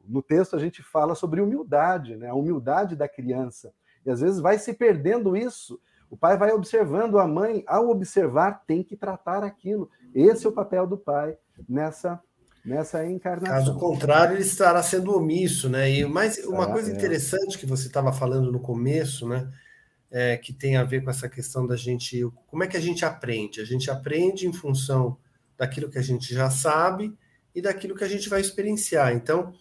A: no texto a gente fala sobre humildade, né, a humildade da criança. E às vezes vai se perdendo isso. O pai vai observando, a mãe, ao observar, tem que tratar aquilo. Esse é o papel do pai nessa nessa encarnação.
B: Caso contrário, ele estará sendo omisso, né? E mais uma coisa é. interessante que você estava falando no começo, né? É, que tem a ver com essa questão da gente. Como é que a gente aprende? A gente aprende em função daquilo que a gente já sabe e daquilo que a gente vai experienciar. Então,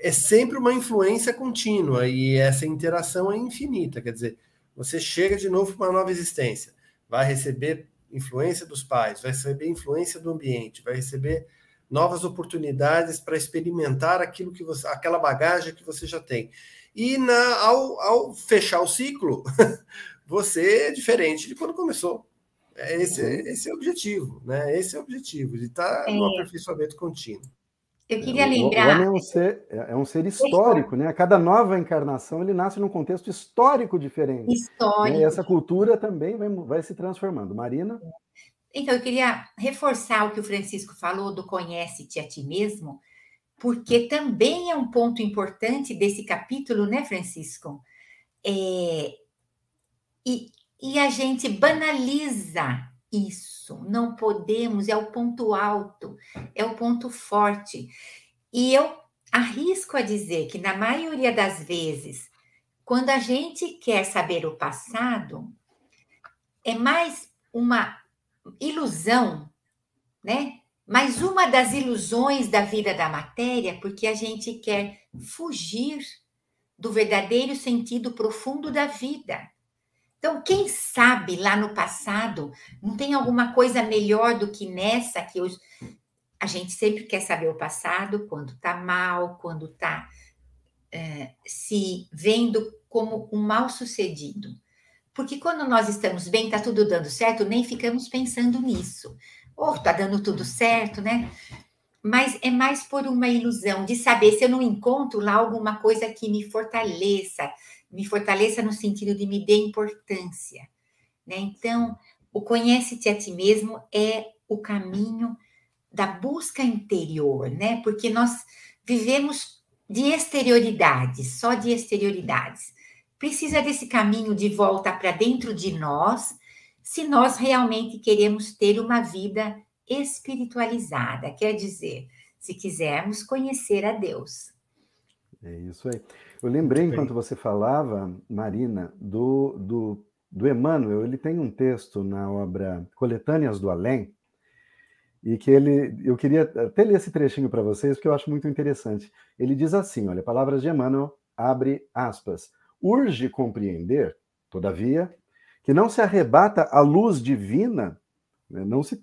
B: é sempre uma influência contínua e essa interação é infinita. Quer dizer, você chega de novo para uma nova existência, vai receber influência dos pais, vai receber influência do ambiente, vai receber novas oportunidades para experimentar aquilo que você, aquela bagagem que você já tem. E na, ao, ao fechar o ciclo, <laughs> você é diferente de quando começou. É esse, uhum. esse é o objetivo, né? Esse é o objetivo, de estar é. no aperfeiçoamento contínuo.
C: Eu queria lembrar. O
A: homem é um ser, é, é um ser histórico, né? A cada nova encarnação ele nasce num contexto histórico diferente.
C: Histórico.
A: Né? E essa cultura também vai, vai se transformando. Marina?
C: Então, eu queria reforçar o que o Francisco falou do conhece-te a ti mesmo, porque também é um ponto importante desse capítulo, né, Francisco? É, e, e a gente banaliza isso, não podemos, é o ponto alto, é o ponto forte. E eu arrisco a dizer que, na maioria das vezes, quando a gente quer saber o passado, é mais uma ilusão né? Mais uma das ilusões da vida da matéria, porque a gente quer fugir do verdadeiro sentido profundo da vida. Então, quem sabe lá no passado não tem alguma coisa melhor do que nessa que hoje a gente sempre quer saber o passado quando está mal, quando está é, se vendo como um mal sucedido. Porque quando nós estamos bem, está tudo dando certo, nem ficamos pensando nisso. Ou oh, está dando tudo certo, né? Mas é mais por uma ilusão de saber se eu não encontro lá alguma coisa que me fortaleça, me fortaleça no sentido de me dê importância. Né? Então, o conhece-te a ti mesmo é o caminho da busca interior, né? Porque nós vivemos de exterioridades, só de exterioridades. Precisa desse caminho de volta para dentro de nós, se nós realmente queremos ter uma vida espiritualizada, quer dizer, se quisermos conhecer a Deus.
A: É isso aí. Eu lembrei, enquanto você falava, Marina, do, do, do Emmanuel. Ele tem um texto na obra Coletâneas do Além, e que ele, eu queria até ler esse trechinho para vocês, porque eu acho muito interessante. Ele diz assim, olha, palavras de Emmanuel, abre aspas, urge compreender, todavia, que não se arrebata a luz divina, né, não se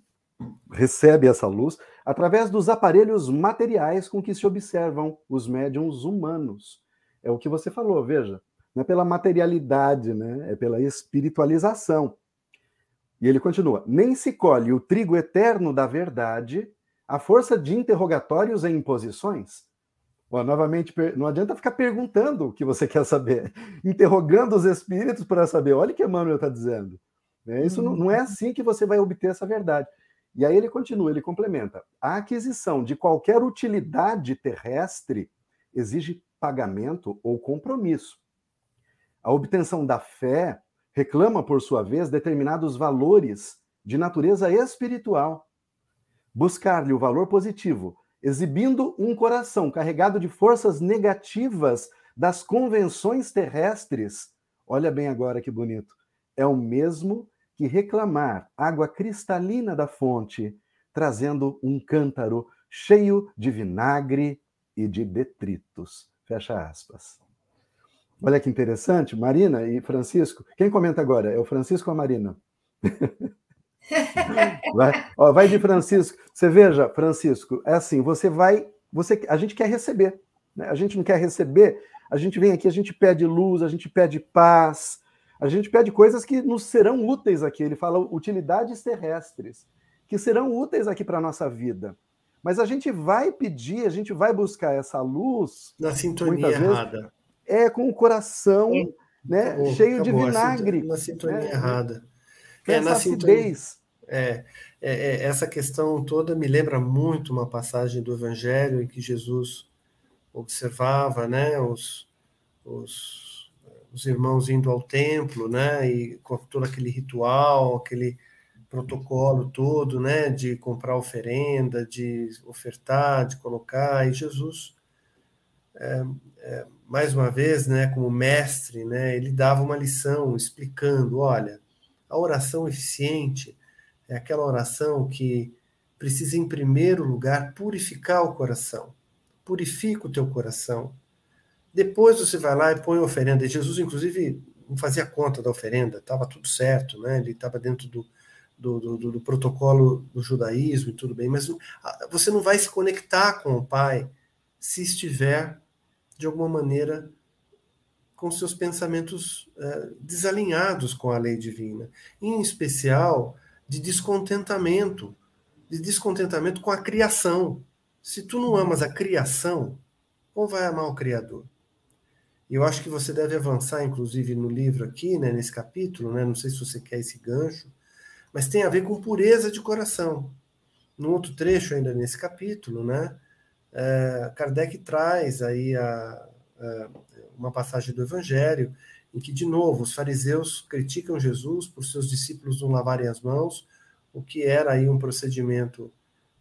A: recebe essa luz, através dos aparelhos materiais com que se observam os médiums humanos. É o que você falou, veja, não é pela materialidade, né, é pela espiritualização. E ele continua: nem se colhe o trigo eterno da verdade a força de interrogatórios e imposições. Ó, novamente, não adianta ficar perguntando o que você <laughs> quer saber, interrogando os espíritos para saber. Olha o que Emmanuel está dizendo. É, isso não, não é assim que você vai obter essa verdade. E aí ele continua, ele complementa: a aquisição de qualquer utilidade terrestre exige pagamento ou compromisso. A obtenção da fé reclama, por sua vez, determinados valores de natureza espiritual. Buscar-lhe o valor positivo, exibindo um coração carregado de forças negativas das convenções terrestres. Olha bem agora que bonito. É o mesmo que reclamar água cristalina da fonte, trazendo um cântaro cheio de vinagre e de detritos. Fecha aspas. Olha que interessante, Marina e Francisco. Quem comenta agora? É o Francisco ou a Marina? <laughs> vai, ó, vai de Francisco. Você veja, Francisco, é assim, você vai, você, a gente quer receber, né? a gente não quer receber, a gente vem aqui, a gente pede luz, a gente pede paz, a gente pede coisas que nos serão úteis aqui. Ele fala utilidades terrestres, que serão úteis aqui para a nossa vida. Mas a gente vai pedir, a gente vai buscar essa luz.
B: Na sintonia errada. Vezes,
A: é com o coração é. né, acabou, cheio acabou, de vinagre.
B: Na sintonia né? errada.
A: É, na sintonia,
B: é, é, é, essa questão toda me lembra muito uma passagem do Evangelho em que Jesus observava né, os, os, os irmãos indo ao templo, né, e com todo aquele ritual, aquele protocolo todo, né, de comprar oferenda, de ofertar, de colocar, e Jesus é, é, mais uma vez, né, como mestre, né, ele dava uma lição explicando, olha, a oração eficiente é aquela oração que precisa, em primeiro lugar, purificar o coração. Purifica o teu coração. Depois você vai lá e põe a oferenda. E Jesus, inclusive, não fazia conta da oferenda, estava tudo certo, né? ele estava dentro do, do, do, do, protocolo do judaísmo e tudo bem, mas você não vai se conectar com o Pai se estiver de alguma maneira, com seus pensamentos uh, desalinhados com a lei divina, em especial de descontentamento, de descontentamento com a criação. Se tu não amas a criação, como vai amar o Criador? Eu acho que você deve avançar, inclusive, no livro aqui, né, nesse capítulo, né, não sei se você quer esse gancho, mas tem a ver com pureza de coração. No outro trecho, ainda nesse capítulo, né, é, Kardec traz aí a, uma passagem do Evangelho em que, de novo, os fariseus criticam Jesus por seus discípulos não lavarem as mãos, o que era aí um procedimento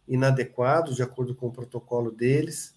B: inadequado, de acordo com o protocolo deles,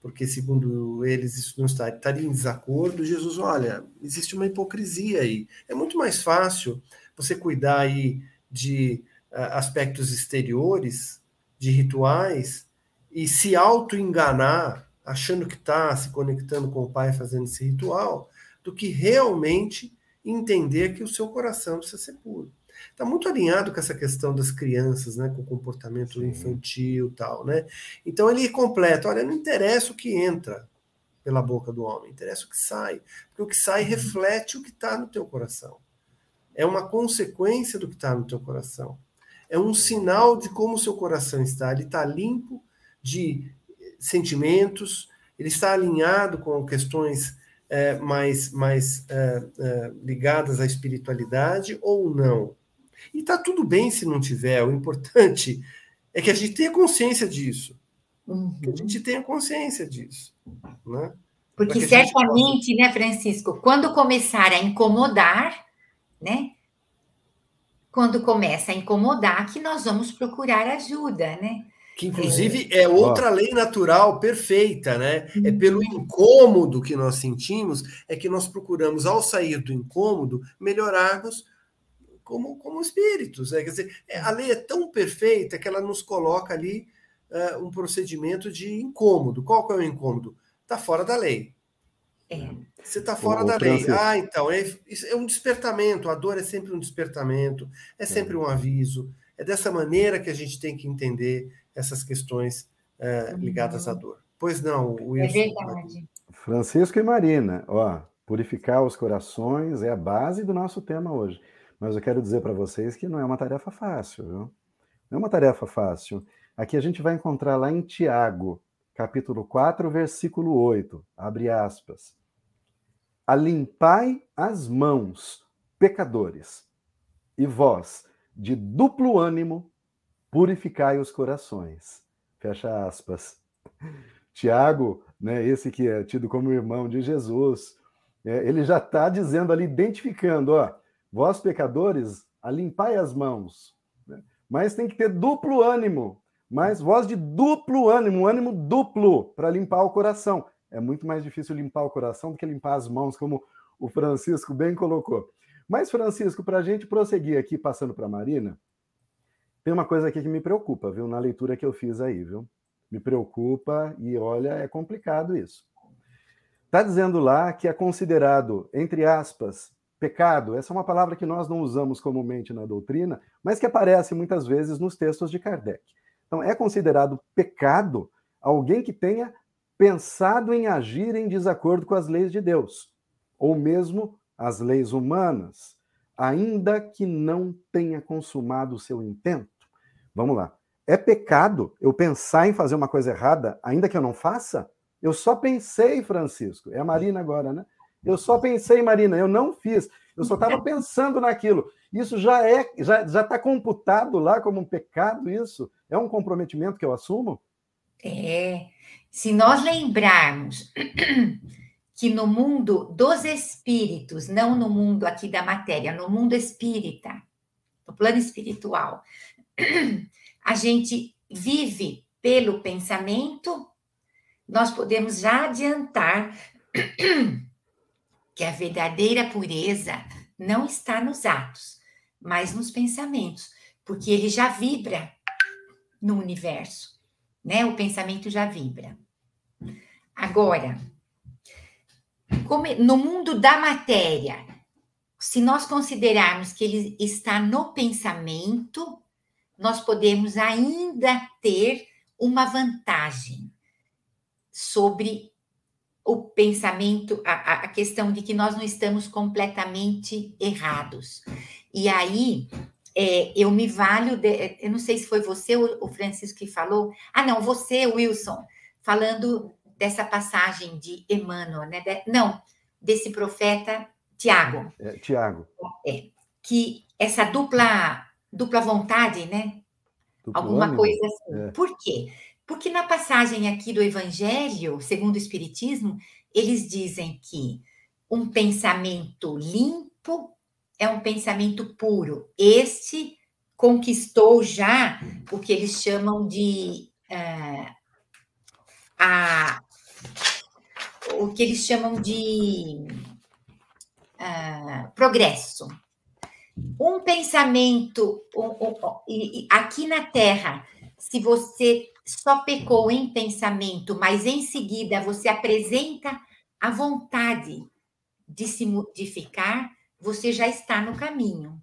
B: porque, segundo eles, isso não estaria, estaria em desacordo. Jesus, olha, existe uma hipocrisia aí. É muito mais fácil você cuidar aí de aspectos exteriores de rituais e se auto-enganar, achando que está se conectando com o Pai fazendo esse ritual, do que realmente entender que o seu coração precisa ser puro. Está muito alinhado com essa questão das crianças, né, com o comportamento Sim. infantil tal, né? Então ele completa, olha, não interessa o que entra pela boca do homem, interessa o que sai, porque o que sai uhum. reflete o que está no teu coração. É uma consequência do que está no teu coração. É um sinal de como o seu coração está. Ele está limpo de sentimentos, ele está alinhado com questões é, mais, mais é, é, ligadas à espiritualidade ou não. E está tudo bem se não tiver, o importante é que a gente tenha consciência disso. Uhum. Que a gente tenha consciência disso. Né?
C: Porque certamente, né, Francisco, quando começar a incomodar, né? Quando começa a incomodar, que nós vamos procurar ajuda, né?
B: Que, inclusive, é outra lei natural perfeita, né? É uhum. pelo incômodo que nós sentimos, é que nós procuramos, ao sair do incômodo, melhorarmos como, como espíritos. Né? Quer dizer, é, a lei é tão perfeita que ela nos coloca ali uh, um procedimento de incômodo. Qual que é o incômodo? Está fora da lei. É. Você está fora o, da lei. Ah, então, é, é um despertamento. A dor é sempre um despertamento, é sempre um aviso. É dessa maneira que a gente tem que entender essas questões uh, ligadas à dor. Pois não,
C: Wilson. É verdade.
A: Francisco e Marina, ó, purificar os corações é a base do nosso tema hoje. Mas eu quero dizer para vocês que não é uma tarefa fácil, viu? Não é uma tarefa fácil. Aqui a gente vai encontrar lá em Tiago, capítulo 4, versículo 8, abre aspas. Alimpai as mãos, pecadores, e vós, de duplo ânimo, purificai os corações. Fecha aspas. Tiago, né, esse que é tido como irmão de Jesus, é, ele já está dizendo ali, identificando, ó, Vós, pecadores, alimpai as mãos. Né? Mas tem que ter duplo ânimo. Mas voz de duplo ânimo, ânimo duplo, para limpar o coração. É muito mais difícil limpar o coração do que limpar as mãos, como o Francisco bem colocou. Mas, Francisco, para a gente prosseguir aqui, passando para a Marina, tem uma coisa aqui que me preocupa, viu, na leitura que eu fiz aí, viu? Me preocupa e, olha, é complicado isso. Está dizendo lá que é considerado, entre aspas, Pecado, essa é uma palavra que nós não usamos comumente na doutrina, mas que aparece muitas vezes nos textos de Kardec. Então, é considerado pecado alguém que tenha pensado em agir em desacordo com as leis de Deus, ou mesmo as leis humanas, ainda que não tenha consumado o seu intento. Vamos lá. É pecado eu pensar em fazer uma coisa errada, ainda que eu não faça? Eu só pensei, Francisco. É a Marina agora, né? Eu só pensei, Marina, eu não fiz. Eu só estava <laughs> pensando naquilo. Isso já é, já está computado lá como um pecado. Isso é um comprometimento que eu assumo.
C: É. Se nós lembrarmos <clears throat> que no mundo dos espíritos, não no mundo aqui da matéria, no mundo espírita, no plano espiritual, <clears throat> a gente vive pelo pensamento, nós podemos já adiantar <clears throat> que a verdadeira pureza não está nos atos, mas nos pensamentos, porque ele já vibra no universo, né? O pensamento já vibra. Agora, no mundo da matéria, se nós considerarmos que ele está no pensamento, nós podemos ainda ter uma vantagem sobre o pensamento, a, a questão de que nós não estamos completamente errados. E aí, é, eu me valho, de, eu não sei se foi você ou o Francisco que falou, ah, não, você, Wilson, falando dessa passagem de Emmanuel, né? De, não, desse profeta Tiago.
A: É, Tiago.
C: É, que essa dupla, dupla vontade, né? Duplo Alguma ânimo. coisa assim. É. Por quê? Porque na passagem aqui do Evangelho, segundo o Espiritismo, eles dizem que um pensamento limpo é um pensamento puro. Este conquistou já o que eles chamam de uh, a, o que eles chamam de uh, progresso. Um pensamento um, um, aqui na Terra, se você só pecou em pensamento, mas em seguida você apresenta a vontade de se modificar, você já está no caminho.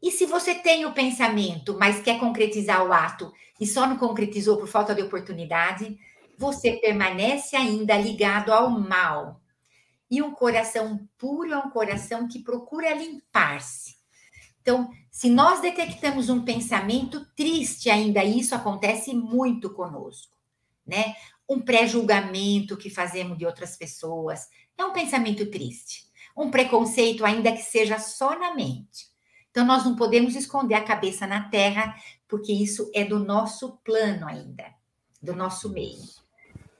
C: E se você tem o pensamento, mas quer concretizar o ato e só não concretizou por falta de oportunidade, você permanece ainda ligado ao mal. E um coração puro é um coração que procura limpar-se. Então, se nós detectamos um pensamento triste ainda, isso acontece muito conosco, né? Um pré-julgamento que fazemos de outras pessoas é um pensamento triste. Um preconceito, ainda que seja só na mente. Então, nós não podemos esconder a cabeça na terra, porque isso é do nosso plano ainda, do nosso meio.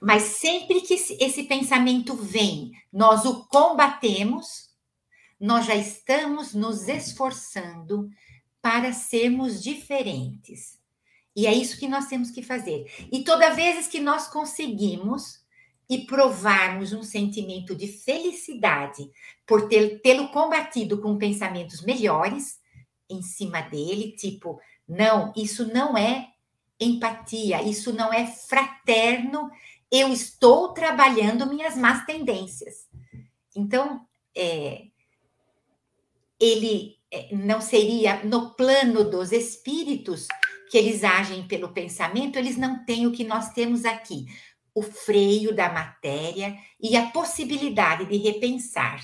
C: Mas sempre que esse pensamento vem, nós o combatemos, nós já estamos nos esforçando para sermos diferentes. E é isso que nós temos que fazer. E toda vez que nós conseguimos e provarmos um sentimento de felicidade por tê-lo combatido com pensamentos melhores em cima dele, tipo, não, isso não é empatia, isso não é fraterno, eu estou trabalhando minhas más tendências. Então, é, ele é, não seria no plano dos espíritos que eles agem pelo pensamento, eles não têm o que nós temos aqui, o freio da matéria e a possibilidade de repensar,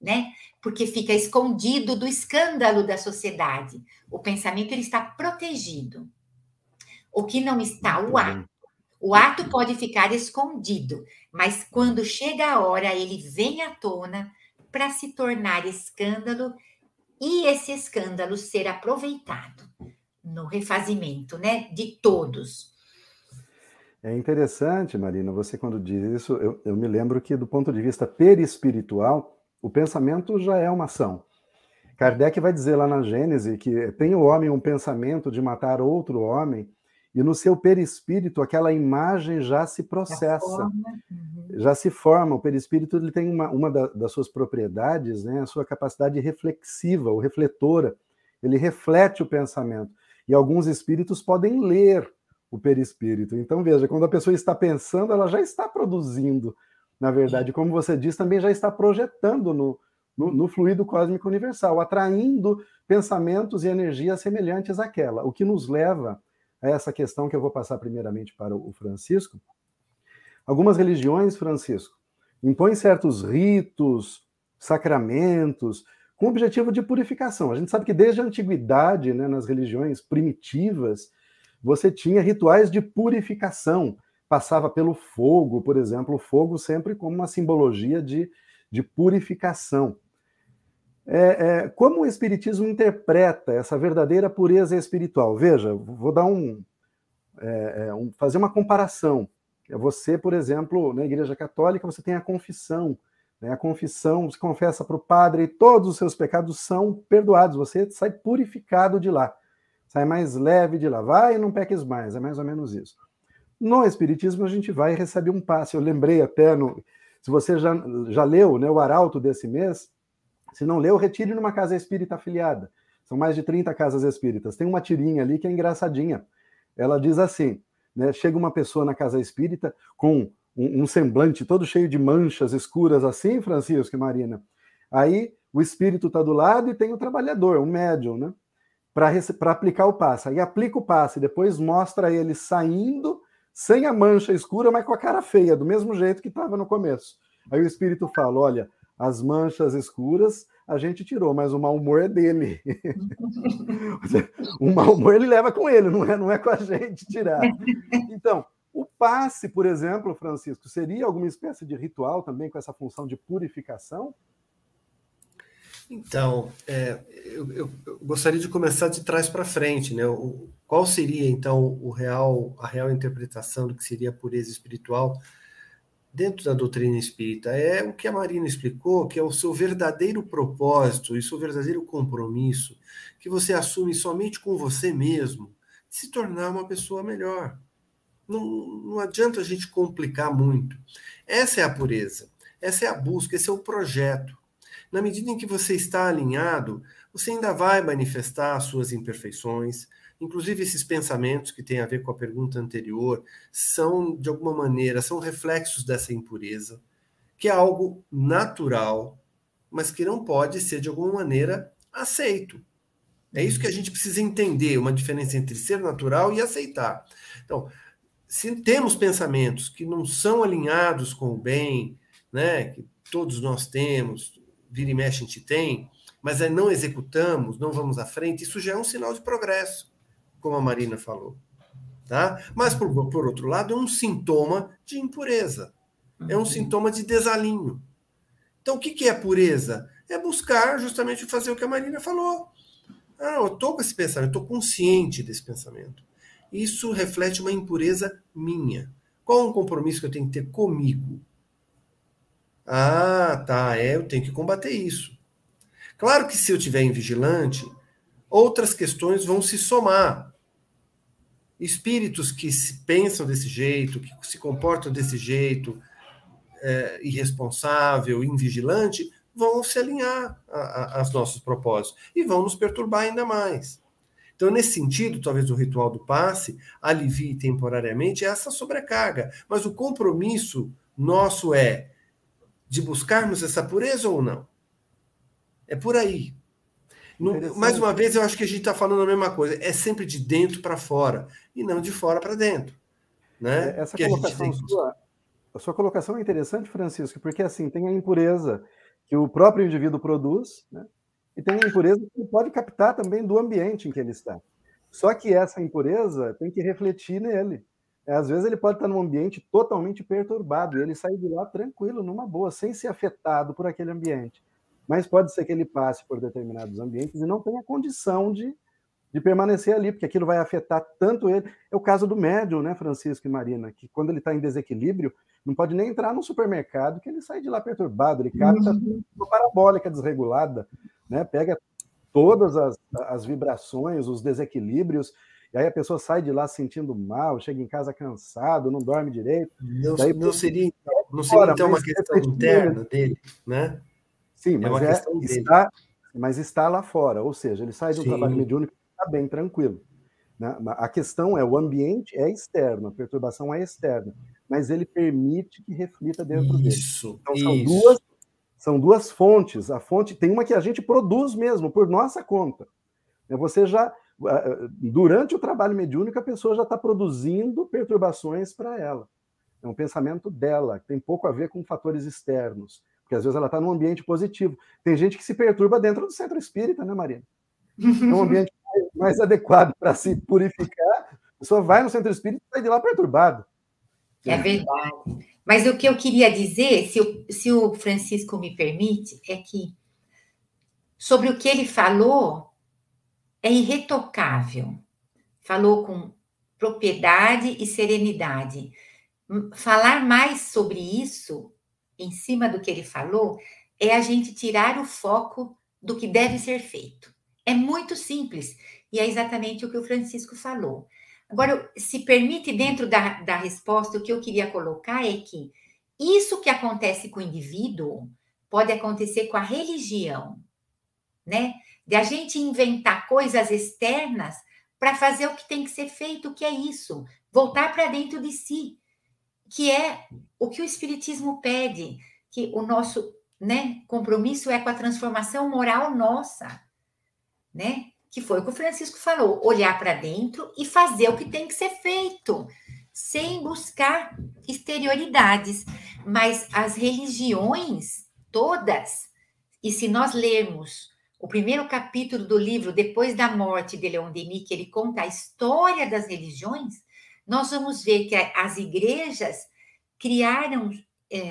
C: né? Porque fica escondido do escândalo da sociedade. O pensamento ele está protegido. O que não está, o ato. O ato pode ficar escondido, mas quando chega a hora, ele vem à tona para se tornar escândalo e esse escândalo ser aproveitado no refazimento, né, de todos.
A: É interessante, Marina, você quando diz isso, eu, eu me lembro que do ponto de vista perispiritual, o pensamento já é uma ação. Kardec vai dizer lá na Gênese que tem o homem um pensamento de matar outro homem, e no seu perispírito aquela imagem já se processa, uhum. já se forma. O perispírito ele tem uma, uma da, das suas propriedades, né, a sua capacidade reflexiva, ou refletora. Ele reflete o pensamento. E alguns espíritos podem ler o perispírito. Então, veja, quando a pessoa está pensando, ela já está produzindo, na verdade, como você diz, também já está projetando no, no, no, fluido cósmico universal, atraindo pensamentos e energias semelhantes àquela, o que nos leva a essa questão que eu vou passar primeiramente para o Francisco. Algumas religiões, Francisco, impõem certos ritos, sacramentos, com o objetivo de purificação. A gente sabe que desde a antiguidade, né, nas religiões primitivas, você tinha rituais de purificação. Passava pelo fogo, por exemplo, o fogo sempre como uma simbologia de, de purificação. É, é, como o Espiritismo interpreta essa verdadeira pureza espiritual? Veja, vou dar um, é, é um fazer uma comparação. Você, por exemplo, na Igreja Católica, você tem a confissão né? A confissão, se confessa para o padre e todos os seus pecados são perdoados. Você sai purificado de lá, sai mais leve de lá. Vai e não peques mais, é mais ou menos isso. No Espiritismo, a gente vai e recebe um passe. Eu lembrei até, no, se você já, já leu né, o Arauto desse mês, se não leu, retire numa casa espírita afiliada. São mais de 30 casas espíritas. Tem uma tirinha ali que é engraçadinha. Ela diz assim: né, chega uma pessoa na casa espírita com um, um semblante todo cheio de manchas escuras assim, Francisco e Marina. Aí o espírito está do lado e tem o trabalhador, o médium, né? Para aplicar o passe. Aí aplica o passe, depois mostra ele saindo sem a mancha escura, mas com a cara feia, do mesmo jeito que estava no começo. Aí o espírito fala: olha, as manchas escuras a gente tirou, mas o mau humor é dele. <laughs> o mau humor ele leva com ele, não é, não é com a gente tirar. Então, o passe, por exemplo, Francisco, seria alguma espécie de ritual também com essa função de purificação?
B: Então, é, eu, eu, gostaria de começar de trás para frente, né? O, qual seria então o real, a real interpretação do que seria a pureza espiritual dentro da doutrina espírita? É o que a Marina explicou, que é o seu verdadeiro propósito e seu verdadeiro compromisso, que você assume somente com você mesmo, de se tornar uma pessoa melhor não, não adianta a gente complicar muito. Essa é a pureza, essa é a busca, esse é o projeto. Na medida em que você está alinhado, você ainda vai manifestar as suas imperfeições, inclusive esses pensamentos que têm a ver com a pergunta anterior, são, de alguma maneira, são reflexos dessa impureza, que é algo natural, mas que não pode ser, de alguma maneira, aceito. É isso que a gente precisa entender, uma diferença entre ser natural e aceitar. Então, se temos pensamentos que não são alinhados com o bem, né, que todos nós temos, vira e mexe a gente tem, mas aí não executamos, não vamos à frente, isso já é um sinal de progresso, como a Marina falou. Tá? Mas, por, por outro lado, é um sintoma de impureza, é um uhum. sintoma de desalinho. Então, o que, que é pureza? É buscar justamente fazer o que a Marina falou. Ah, eu estou com esse pensamento, estou consciente desse pensamento. Isso reflete uma impureza minha. Qual é um compromisso que eu tenho que ter comigo? Ah, tá, é, eu tenho que combater isso. Claro que se eu tiver em vigilante, outras questões vão se somar. Espíritos que se pensam desse jeito, que se comportam desse jeito, é, irresponsável, invigilante, vão se alinhar aos nossos propósitos e vão nos perturbar ainda mais. Então, nesse sentido, talvez o ritual do passe alivie temporariamente essa sobrecarga, mas o compromisso nosso é de buscarmos essa pureza ou não. É por aí. No, mais uma vez, eu acho que a gente está falando a mesma coisa. É sempre de dentro para fora e não de fora para dentro. Né?
A: É, essa colocação a sua, a sua colocação é interessante, Francisco, porque assim tem a impureza que o próprio indivíduo produz, né? e tem a impureza que pode captar também do ambiente em que ele está. Só que essa impureza tem que refletir nele. Às vezes ele pode estar num ambiente totalmente perturbado e ele sai de lá tranquilo, numa boa, sem ser afetado por aquele ambiente mas pode ser que ele passe por determinados ambientes e não tenha condição de, de permanecer ali, porque aquilo vai afetar tanto ele. É o caso do médium, né, Francisco e Marina, que quando ele está em desequilíbrio, não pode nem entrar no supermercado, que ele sai de lá perturbado, ele capta uhum. uma parabólica desregulada, né, pega todas as, as vibrações, os desequilíbrios, e aí a pessoa sai de lá sentindo mal, chega em casa cansado, não dorme direito.
B: Não, daí, não seria, não seria então uma questão interna dele, né?
A: Sim, é mas, é é, está, mas está lá fora, ou seja, ele sai do Sim. trabalho mediúnico e está bem tranquilo. Né? A questão é, o ambiente é externo, a perturbação é externa, mas ele permite que reflita dentro
B: isso,
A: dele. Então, são duas, são duas fontes. A fonte tem uma que a gente produz mesmo, por nossa conta. Né? Você já, durante o trabalho mediúnico, a pessoa já está produzindo perturbações para ela. É um pensamento dela, que tem pouco a ver com fatores externos. Porque às vezes ela está num ambiente positivo. Tem gente que se perturba dentro do centro espírita, né, Marina? É um ambiente mais adequado para se purificar. A pessoa vai no centro espírita e sai de lá perturbado.
C: É verdade. Mas o que eu queria dizer, se o, se o Francisco me permite, é que sobre o que ele falou é irretocável. Falou com propriedade e serenidade. Falar mais sobre isso em cima do que ele falou, é a gente tirar o foco do que deve ser feito. É muito simples e é exatamente o que o Francisco falou. Agora, se permite, dentro da, da resposta, o que eu queria colocar é que isso que acontece com o indivíduo pode acontecer com a religião, né? De a gente inventar coisas externas para fazer o que tem que ser feito, que é isso, voltar para dentro de si que é o que o Espiritismo pede, que o nosso né, compromisso é com a transformação moral nossa, né? Que foi o que o Francisco falou, olhar para dentro e fazer o que tem que ser feito, sem buscar exterioridades. Mas as religiões todas, e se nós lermos o primeiro capítulo do livro, Depois da Morte de Leon Denis, que ele conta a história das religiões, nós vamos ver que as igrejas criaram é,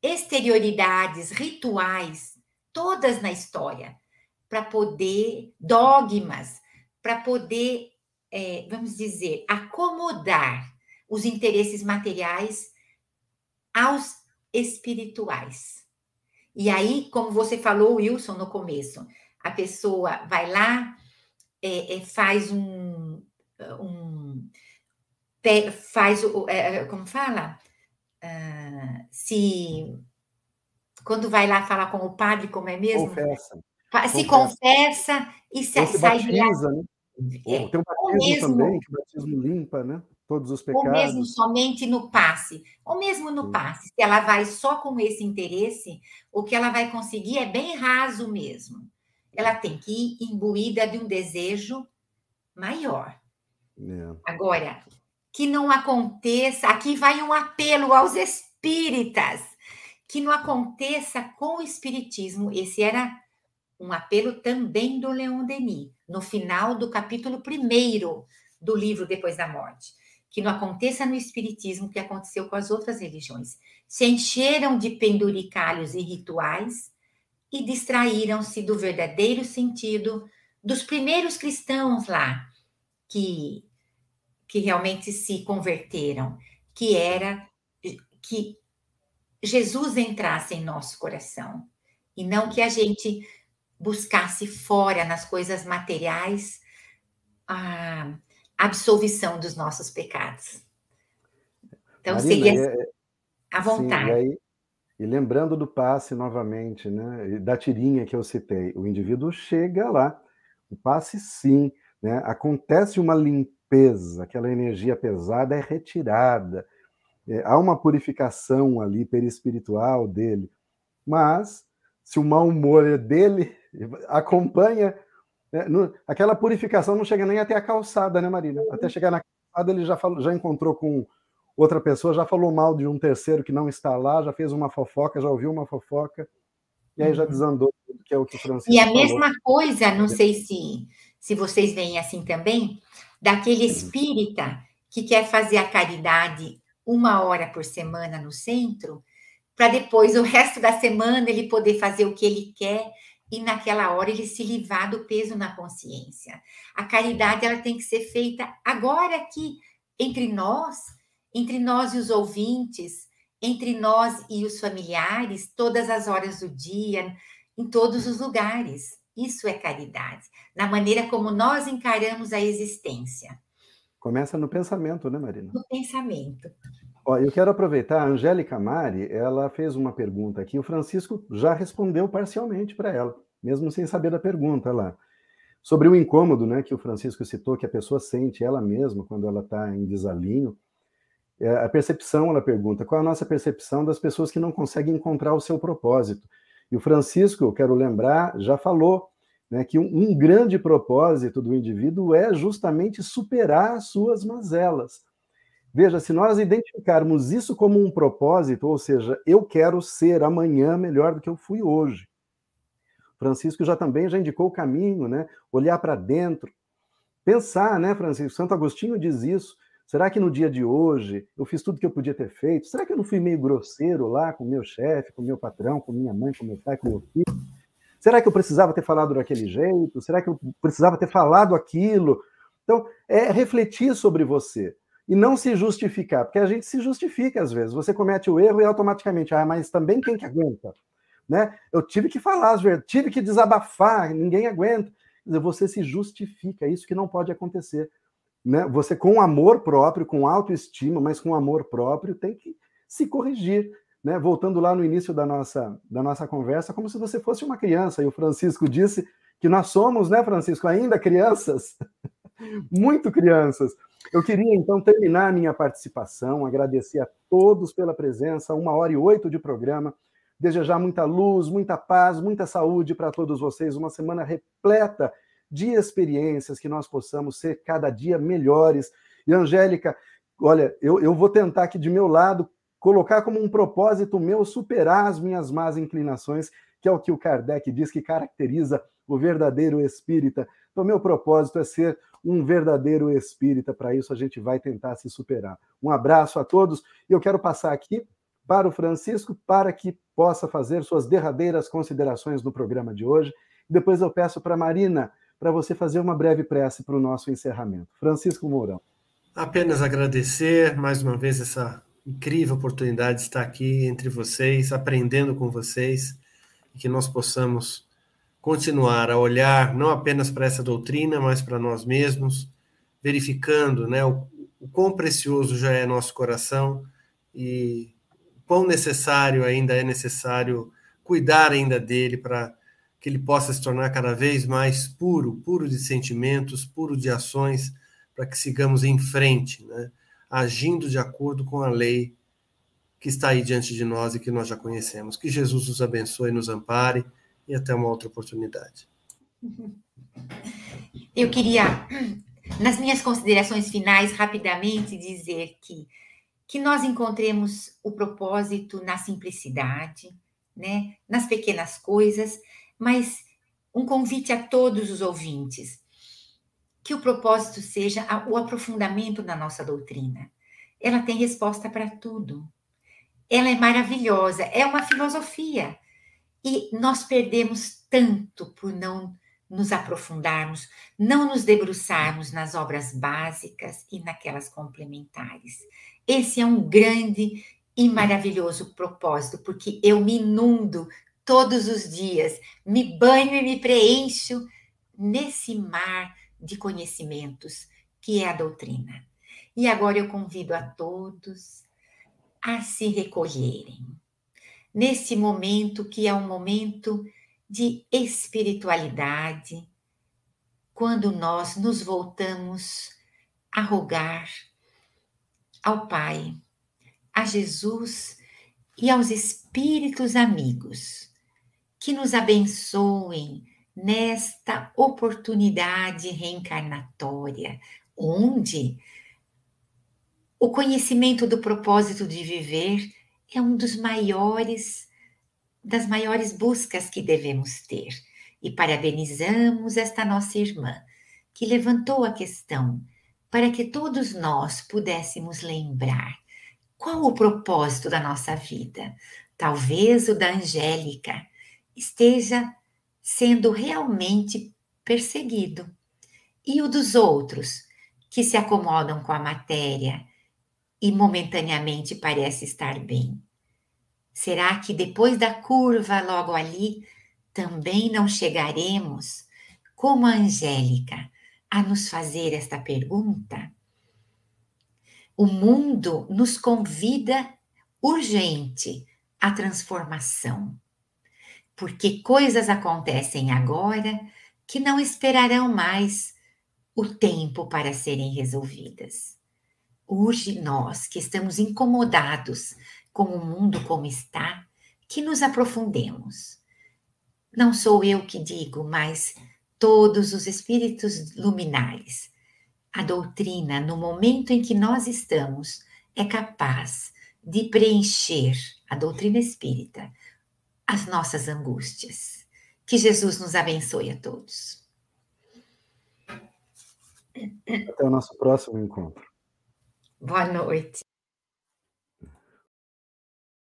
C: exterioridades, rituais, todas na história, para poder, dogmas, para poder, é, vamos dizer, acomodar os interesses materiais aos espirituais. E aí, como você falou, Wilson, no começo, a pessoa vai lá, é, é, faz um, um faz o. É, é, como fala? Uh, se quando vai lá falar com o padre, como é mesmo?
A: Confessa.
C: Se confessa, confessa e se,
A: se sai batiza, né? É, Tem um batismo mesmo, também, que o batismo limpa, né? Todos os pecados.
C: Ou mesmo somente no passe. Ou mesmo no Sim. passe. Se ela vai só com esse interesse, o que ela vai conseguir é bem raso mesmo. Ela tem que ir imbuída de um desejo maior. É. Agora, que não aconteça, aqui vai um apelo aos espíritas, que não aconteça com o espiritismo. Esse era um apelo também do Leon Denis, no final do capítulo primeiro do livro Depois da Morte. Que não aconteça no Espiritismo o que aconteceu com as outras religiões. Se encheram de penduricalhos e rituais e distraíram-se do verdadeiro sentido dos primeiros cristãos lá, que, que realmente se converteram, que era que Jesus entrasse em nosso coração e não que a gente buscasse fora nas coisas materiais a absolvição dos nossos pecados. Então Marina, seria é, à vontade. Sim, e, aí,
A: e, lembrando do passe novamente, né, da tirinha que eu citei, o indivíduo chega lá, o passe sim, né, acontece uma limpeza, aquela energia pesada é retirada, é, há uma purificação ali perispiritual dele, mas se o mau humor é dele, <laughs> acompanha. Né? No, aquela purificação não chega nem até a calçada, né, Marina? Até chegar na calçada, ele já, falou, já encontrou com outra pessoa, já falou mal de um terceiro que não está lá, já fez uma fofoca, já ouviu uma fofoca, e aí já uhum. desandou, que é o que o Francisco
C: E a falou. mesma coisa, não sei se, se vocês veem assim também, daquele espírita que quer fazer a caridade uma hora por semana no centro, para depois, o resto da semana, ele poder fazer o que ele quer e naquela hora ele se livrar do peso na consciência. A caridade ela tem que ser feita agora aqui entre nós, entre nós e os ouvintes, entre nós e os familiares, todas as horas do dia, em todos os lugares. Isso é caridade, na maneira como nós encaramos a existência.
A: Começa no pensamento, né, Marina?
C: No pensamento.
A: Ó, eu quero aproveitar, a Angélica Mari, ela fez uma pergunta aqui, o Francisco já respondeu parcialmente para ela, mesmo sem saber da pergunta lá. Sobre o incômodo né, que o Francisco citou, que a pessoa sente ela mesma quando ela está em desalinho. É, a percepção, ela pergunta, qual a nossa percepção das pessoas que não conseguem encontrar o seu propósito? E o Francisco, eu quero lembrar, já falou né, que um, um grande propósito do indivíduo é justamente superar as suas mazelas Veja, se nós identificarmos isso como um propósito, ou seja, eu quero ser amanhã melhor do que eu fui hoje. Francisco já também já indicou o caminho, né? Olhar para dentro, pensar, né, Francisco? Santo Agostinho diz isso. Será que no dia de hoje eu fiz tudo que eu podia ter feito? Será que eu não fui meio grosseiro lá com meu chefe, com meu patrão, com minha mãe, com meu pai, com meu filho? Será que eu precisava ter falado daquele jeito? Será que eu precisava ter falado aquilo? Então, é refletir sobre você e não se justificar, porque a gente se justifica às vezes. Você comete o erro e automaticamente, ah, mas também quem que aguenta? Né? Eu tive que falar tive que desabafar, ninguém aguenta. você se justifica, é isso que não pode acontecer. Né? Você, com amor próprio, com autoestima, mas com amor próprio, tem que se corrigir. Né? Voltando lá no início da nossa, da nossa conversa, como se você fosse uma criança, e o Francisco disse que nós somos, né, Francisco, ainda crianças, <laughs> muito crianças. Eu queria então terminar a minha participação, agradecer a todos pela presença, uma hora e oito de programa, desejar muita luz, muita paz, muita saúde para todos vocês, uma semana repleta de experiências, que nós possamos ser cada dia melhores. E, Angélica, olha, eu, eu vou tentar aqui de meu lado colocar como um propósito meu superar as minhas más inclinações, que é o que o Kardec diz que caracteriza o verdadeiro espírita. Então, meu propósito é ser um verdadeiro espírita. Para isso, a gente vai tentar se superar. Um abraço a todos. E eu quero passar aqui para o Francisco para que possa fazer suas derradeiras considerações no programa de hoje. Depois eu peço para a Marina para você fazer uma breve prece para o nosso encerramento. Francisco Mourão.
B: Apenas agradecer mais uma vez essa incrível oportunidade de estar aqui entre vocês, aprendendo com vocês, e que nós possamos continuar a olhar não apenas para essa doutrina, mas para nós mesmos, verificando né, o, o quão precioso já é nosso coração e quão necessário ainda é necessário cuidar ainda dele para que ele possa se tornar cada vez mais puro, puro de sentimentos, puro de ações, para que sigamos em frente, né? Agindo de acordo com a lei que está aí diante de nós e que nós já conhecemos. Que Jesus nos abençoe, nos ampare e até uma outra oportunidade.
C: Eu queria, nas minhas considerações finais, rapidamente dizer que que nós encontremos o propósito na simplicidade, né, nas pequenas coisas, mas um convite a todos os ouvintes que o propósito seja o aprofundamento da nossa doutrina. Ela tem resposta para tudo. Ela é maravilhosa, é uma filosofia. E nós perdemos tanto por não nos aprofundarmos, não nos debruçarmos nas obras básicas e naquelas complementares. Esse é um grande e maravilhoso propósito, porque eu me inundo todos os dias, me banho e me preencho nesse mar de conhecimentos que é a doutrina. E agora eu convido a todos a se recolherem. Nesse momento que é um momento de espiritualidade, quando nós nos voltamos a rogar ao Pai, a Jesus e aos espíritos amigos que nos abençoem nesta oportunidade reencarnatória, onde o conhecimento do propósito de viver é um dos maiores das maiores buscas que devemos ter. E parabenizamos esta nossa irmã que levantou a questão para que todos nós pudéssemos lembrar qual o propósito da nossa vida. Talvez o da Angélica esteja sendo realmente perseguido. E o dos outros, que se acomodam com a matéria e momentaneamente parece estar bem. Será que depois da curva, logo ali, também não chegaremos, como a Angélica, a nos fazer esta pergunta? O mundo nos convida urgente à transformação, porque coisas acontecem agora que não esperarão mais o tempo para serem resolvidas. Urge nós que estamos incomodados com o mundo como está, que nos aprofundemos. Não sou eu que digo, mas todos os espíritos luminares. A doutrina, no momento em que nós estamos, é capaz de preencher a doutrina espírita, as nossas angústias. Que Jesus nos abençoe a todos.
A: Até o nosso próximo encontro.
C: Boa noite.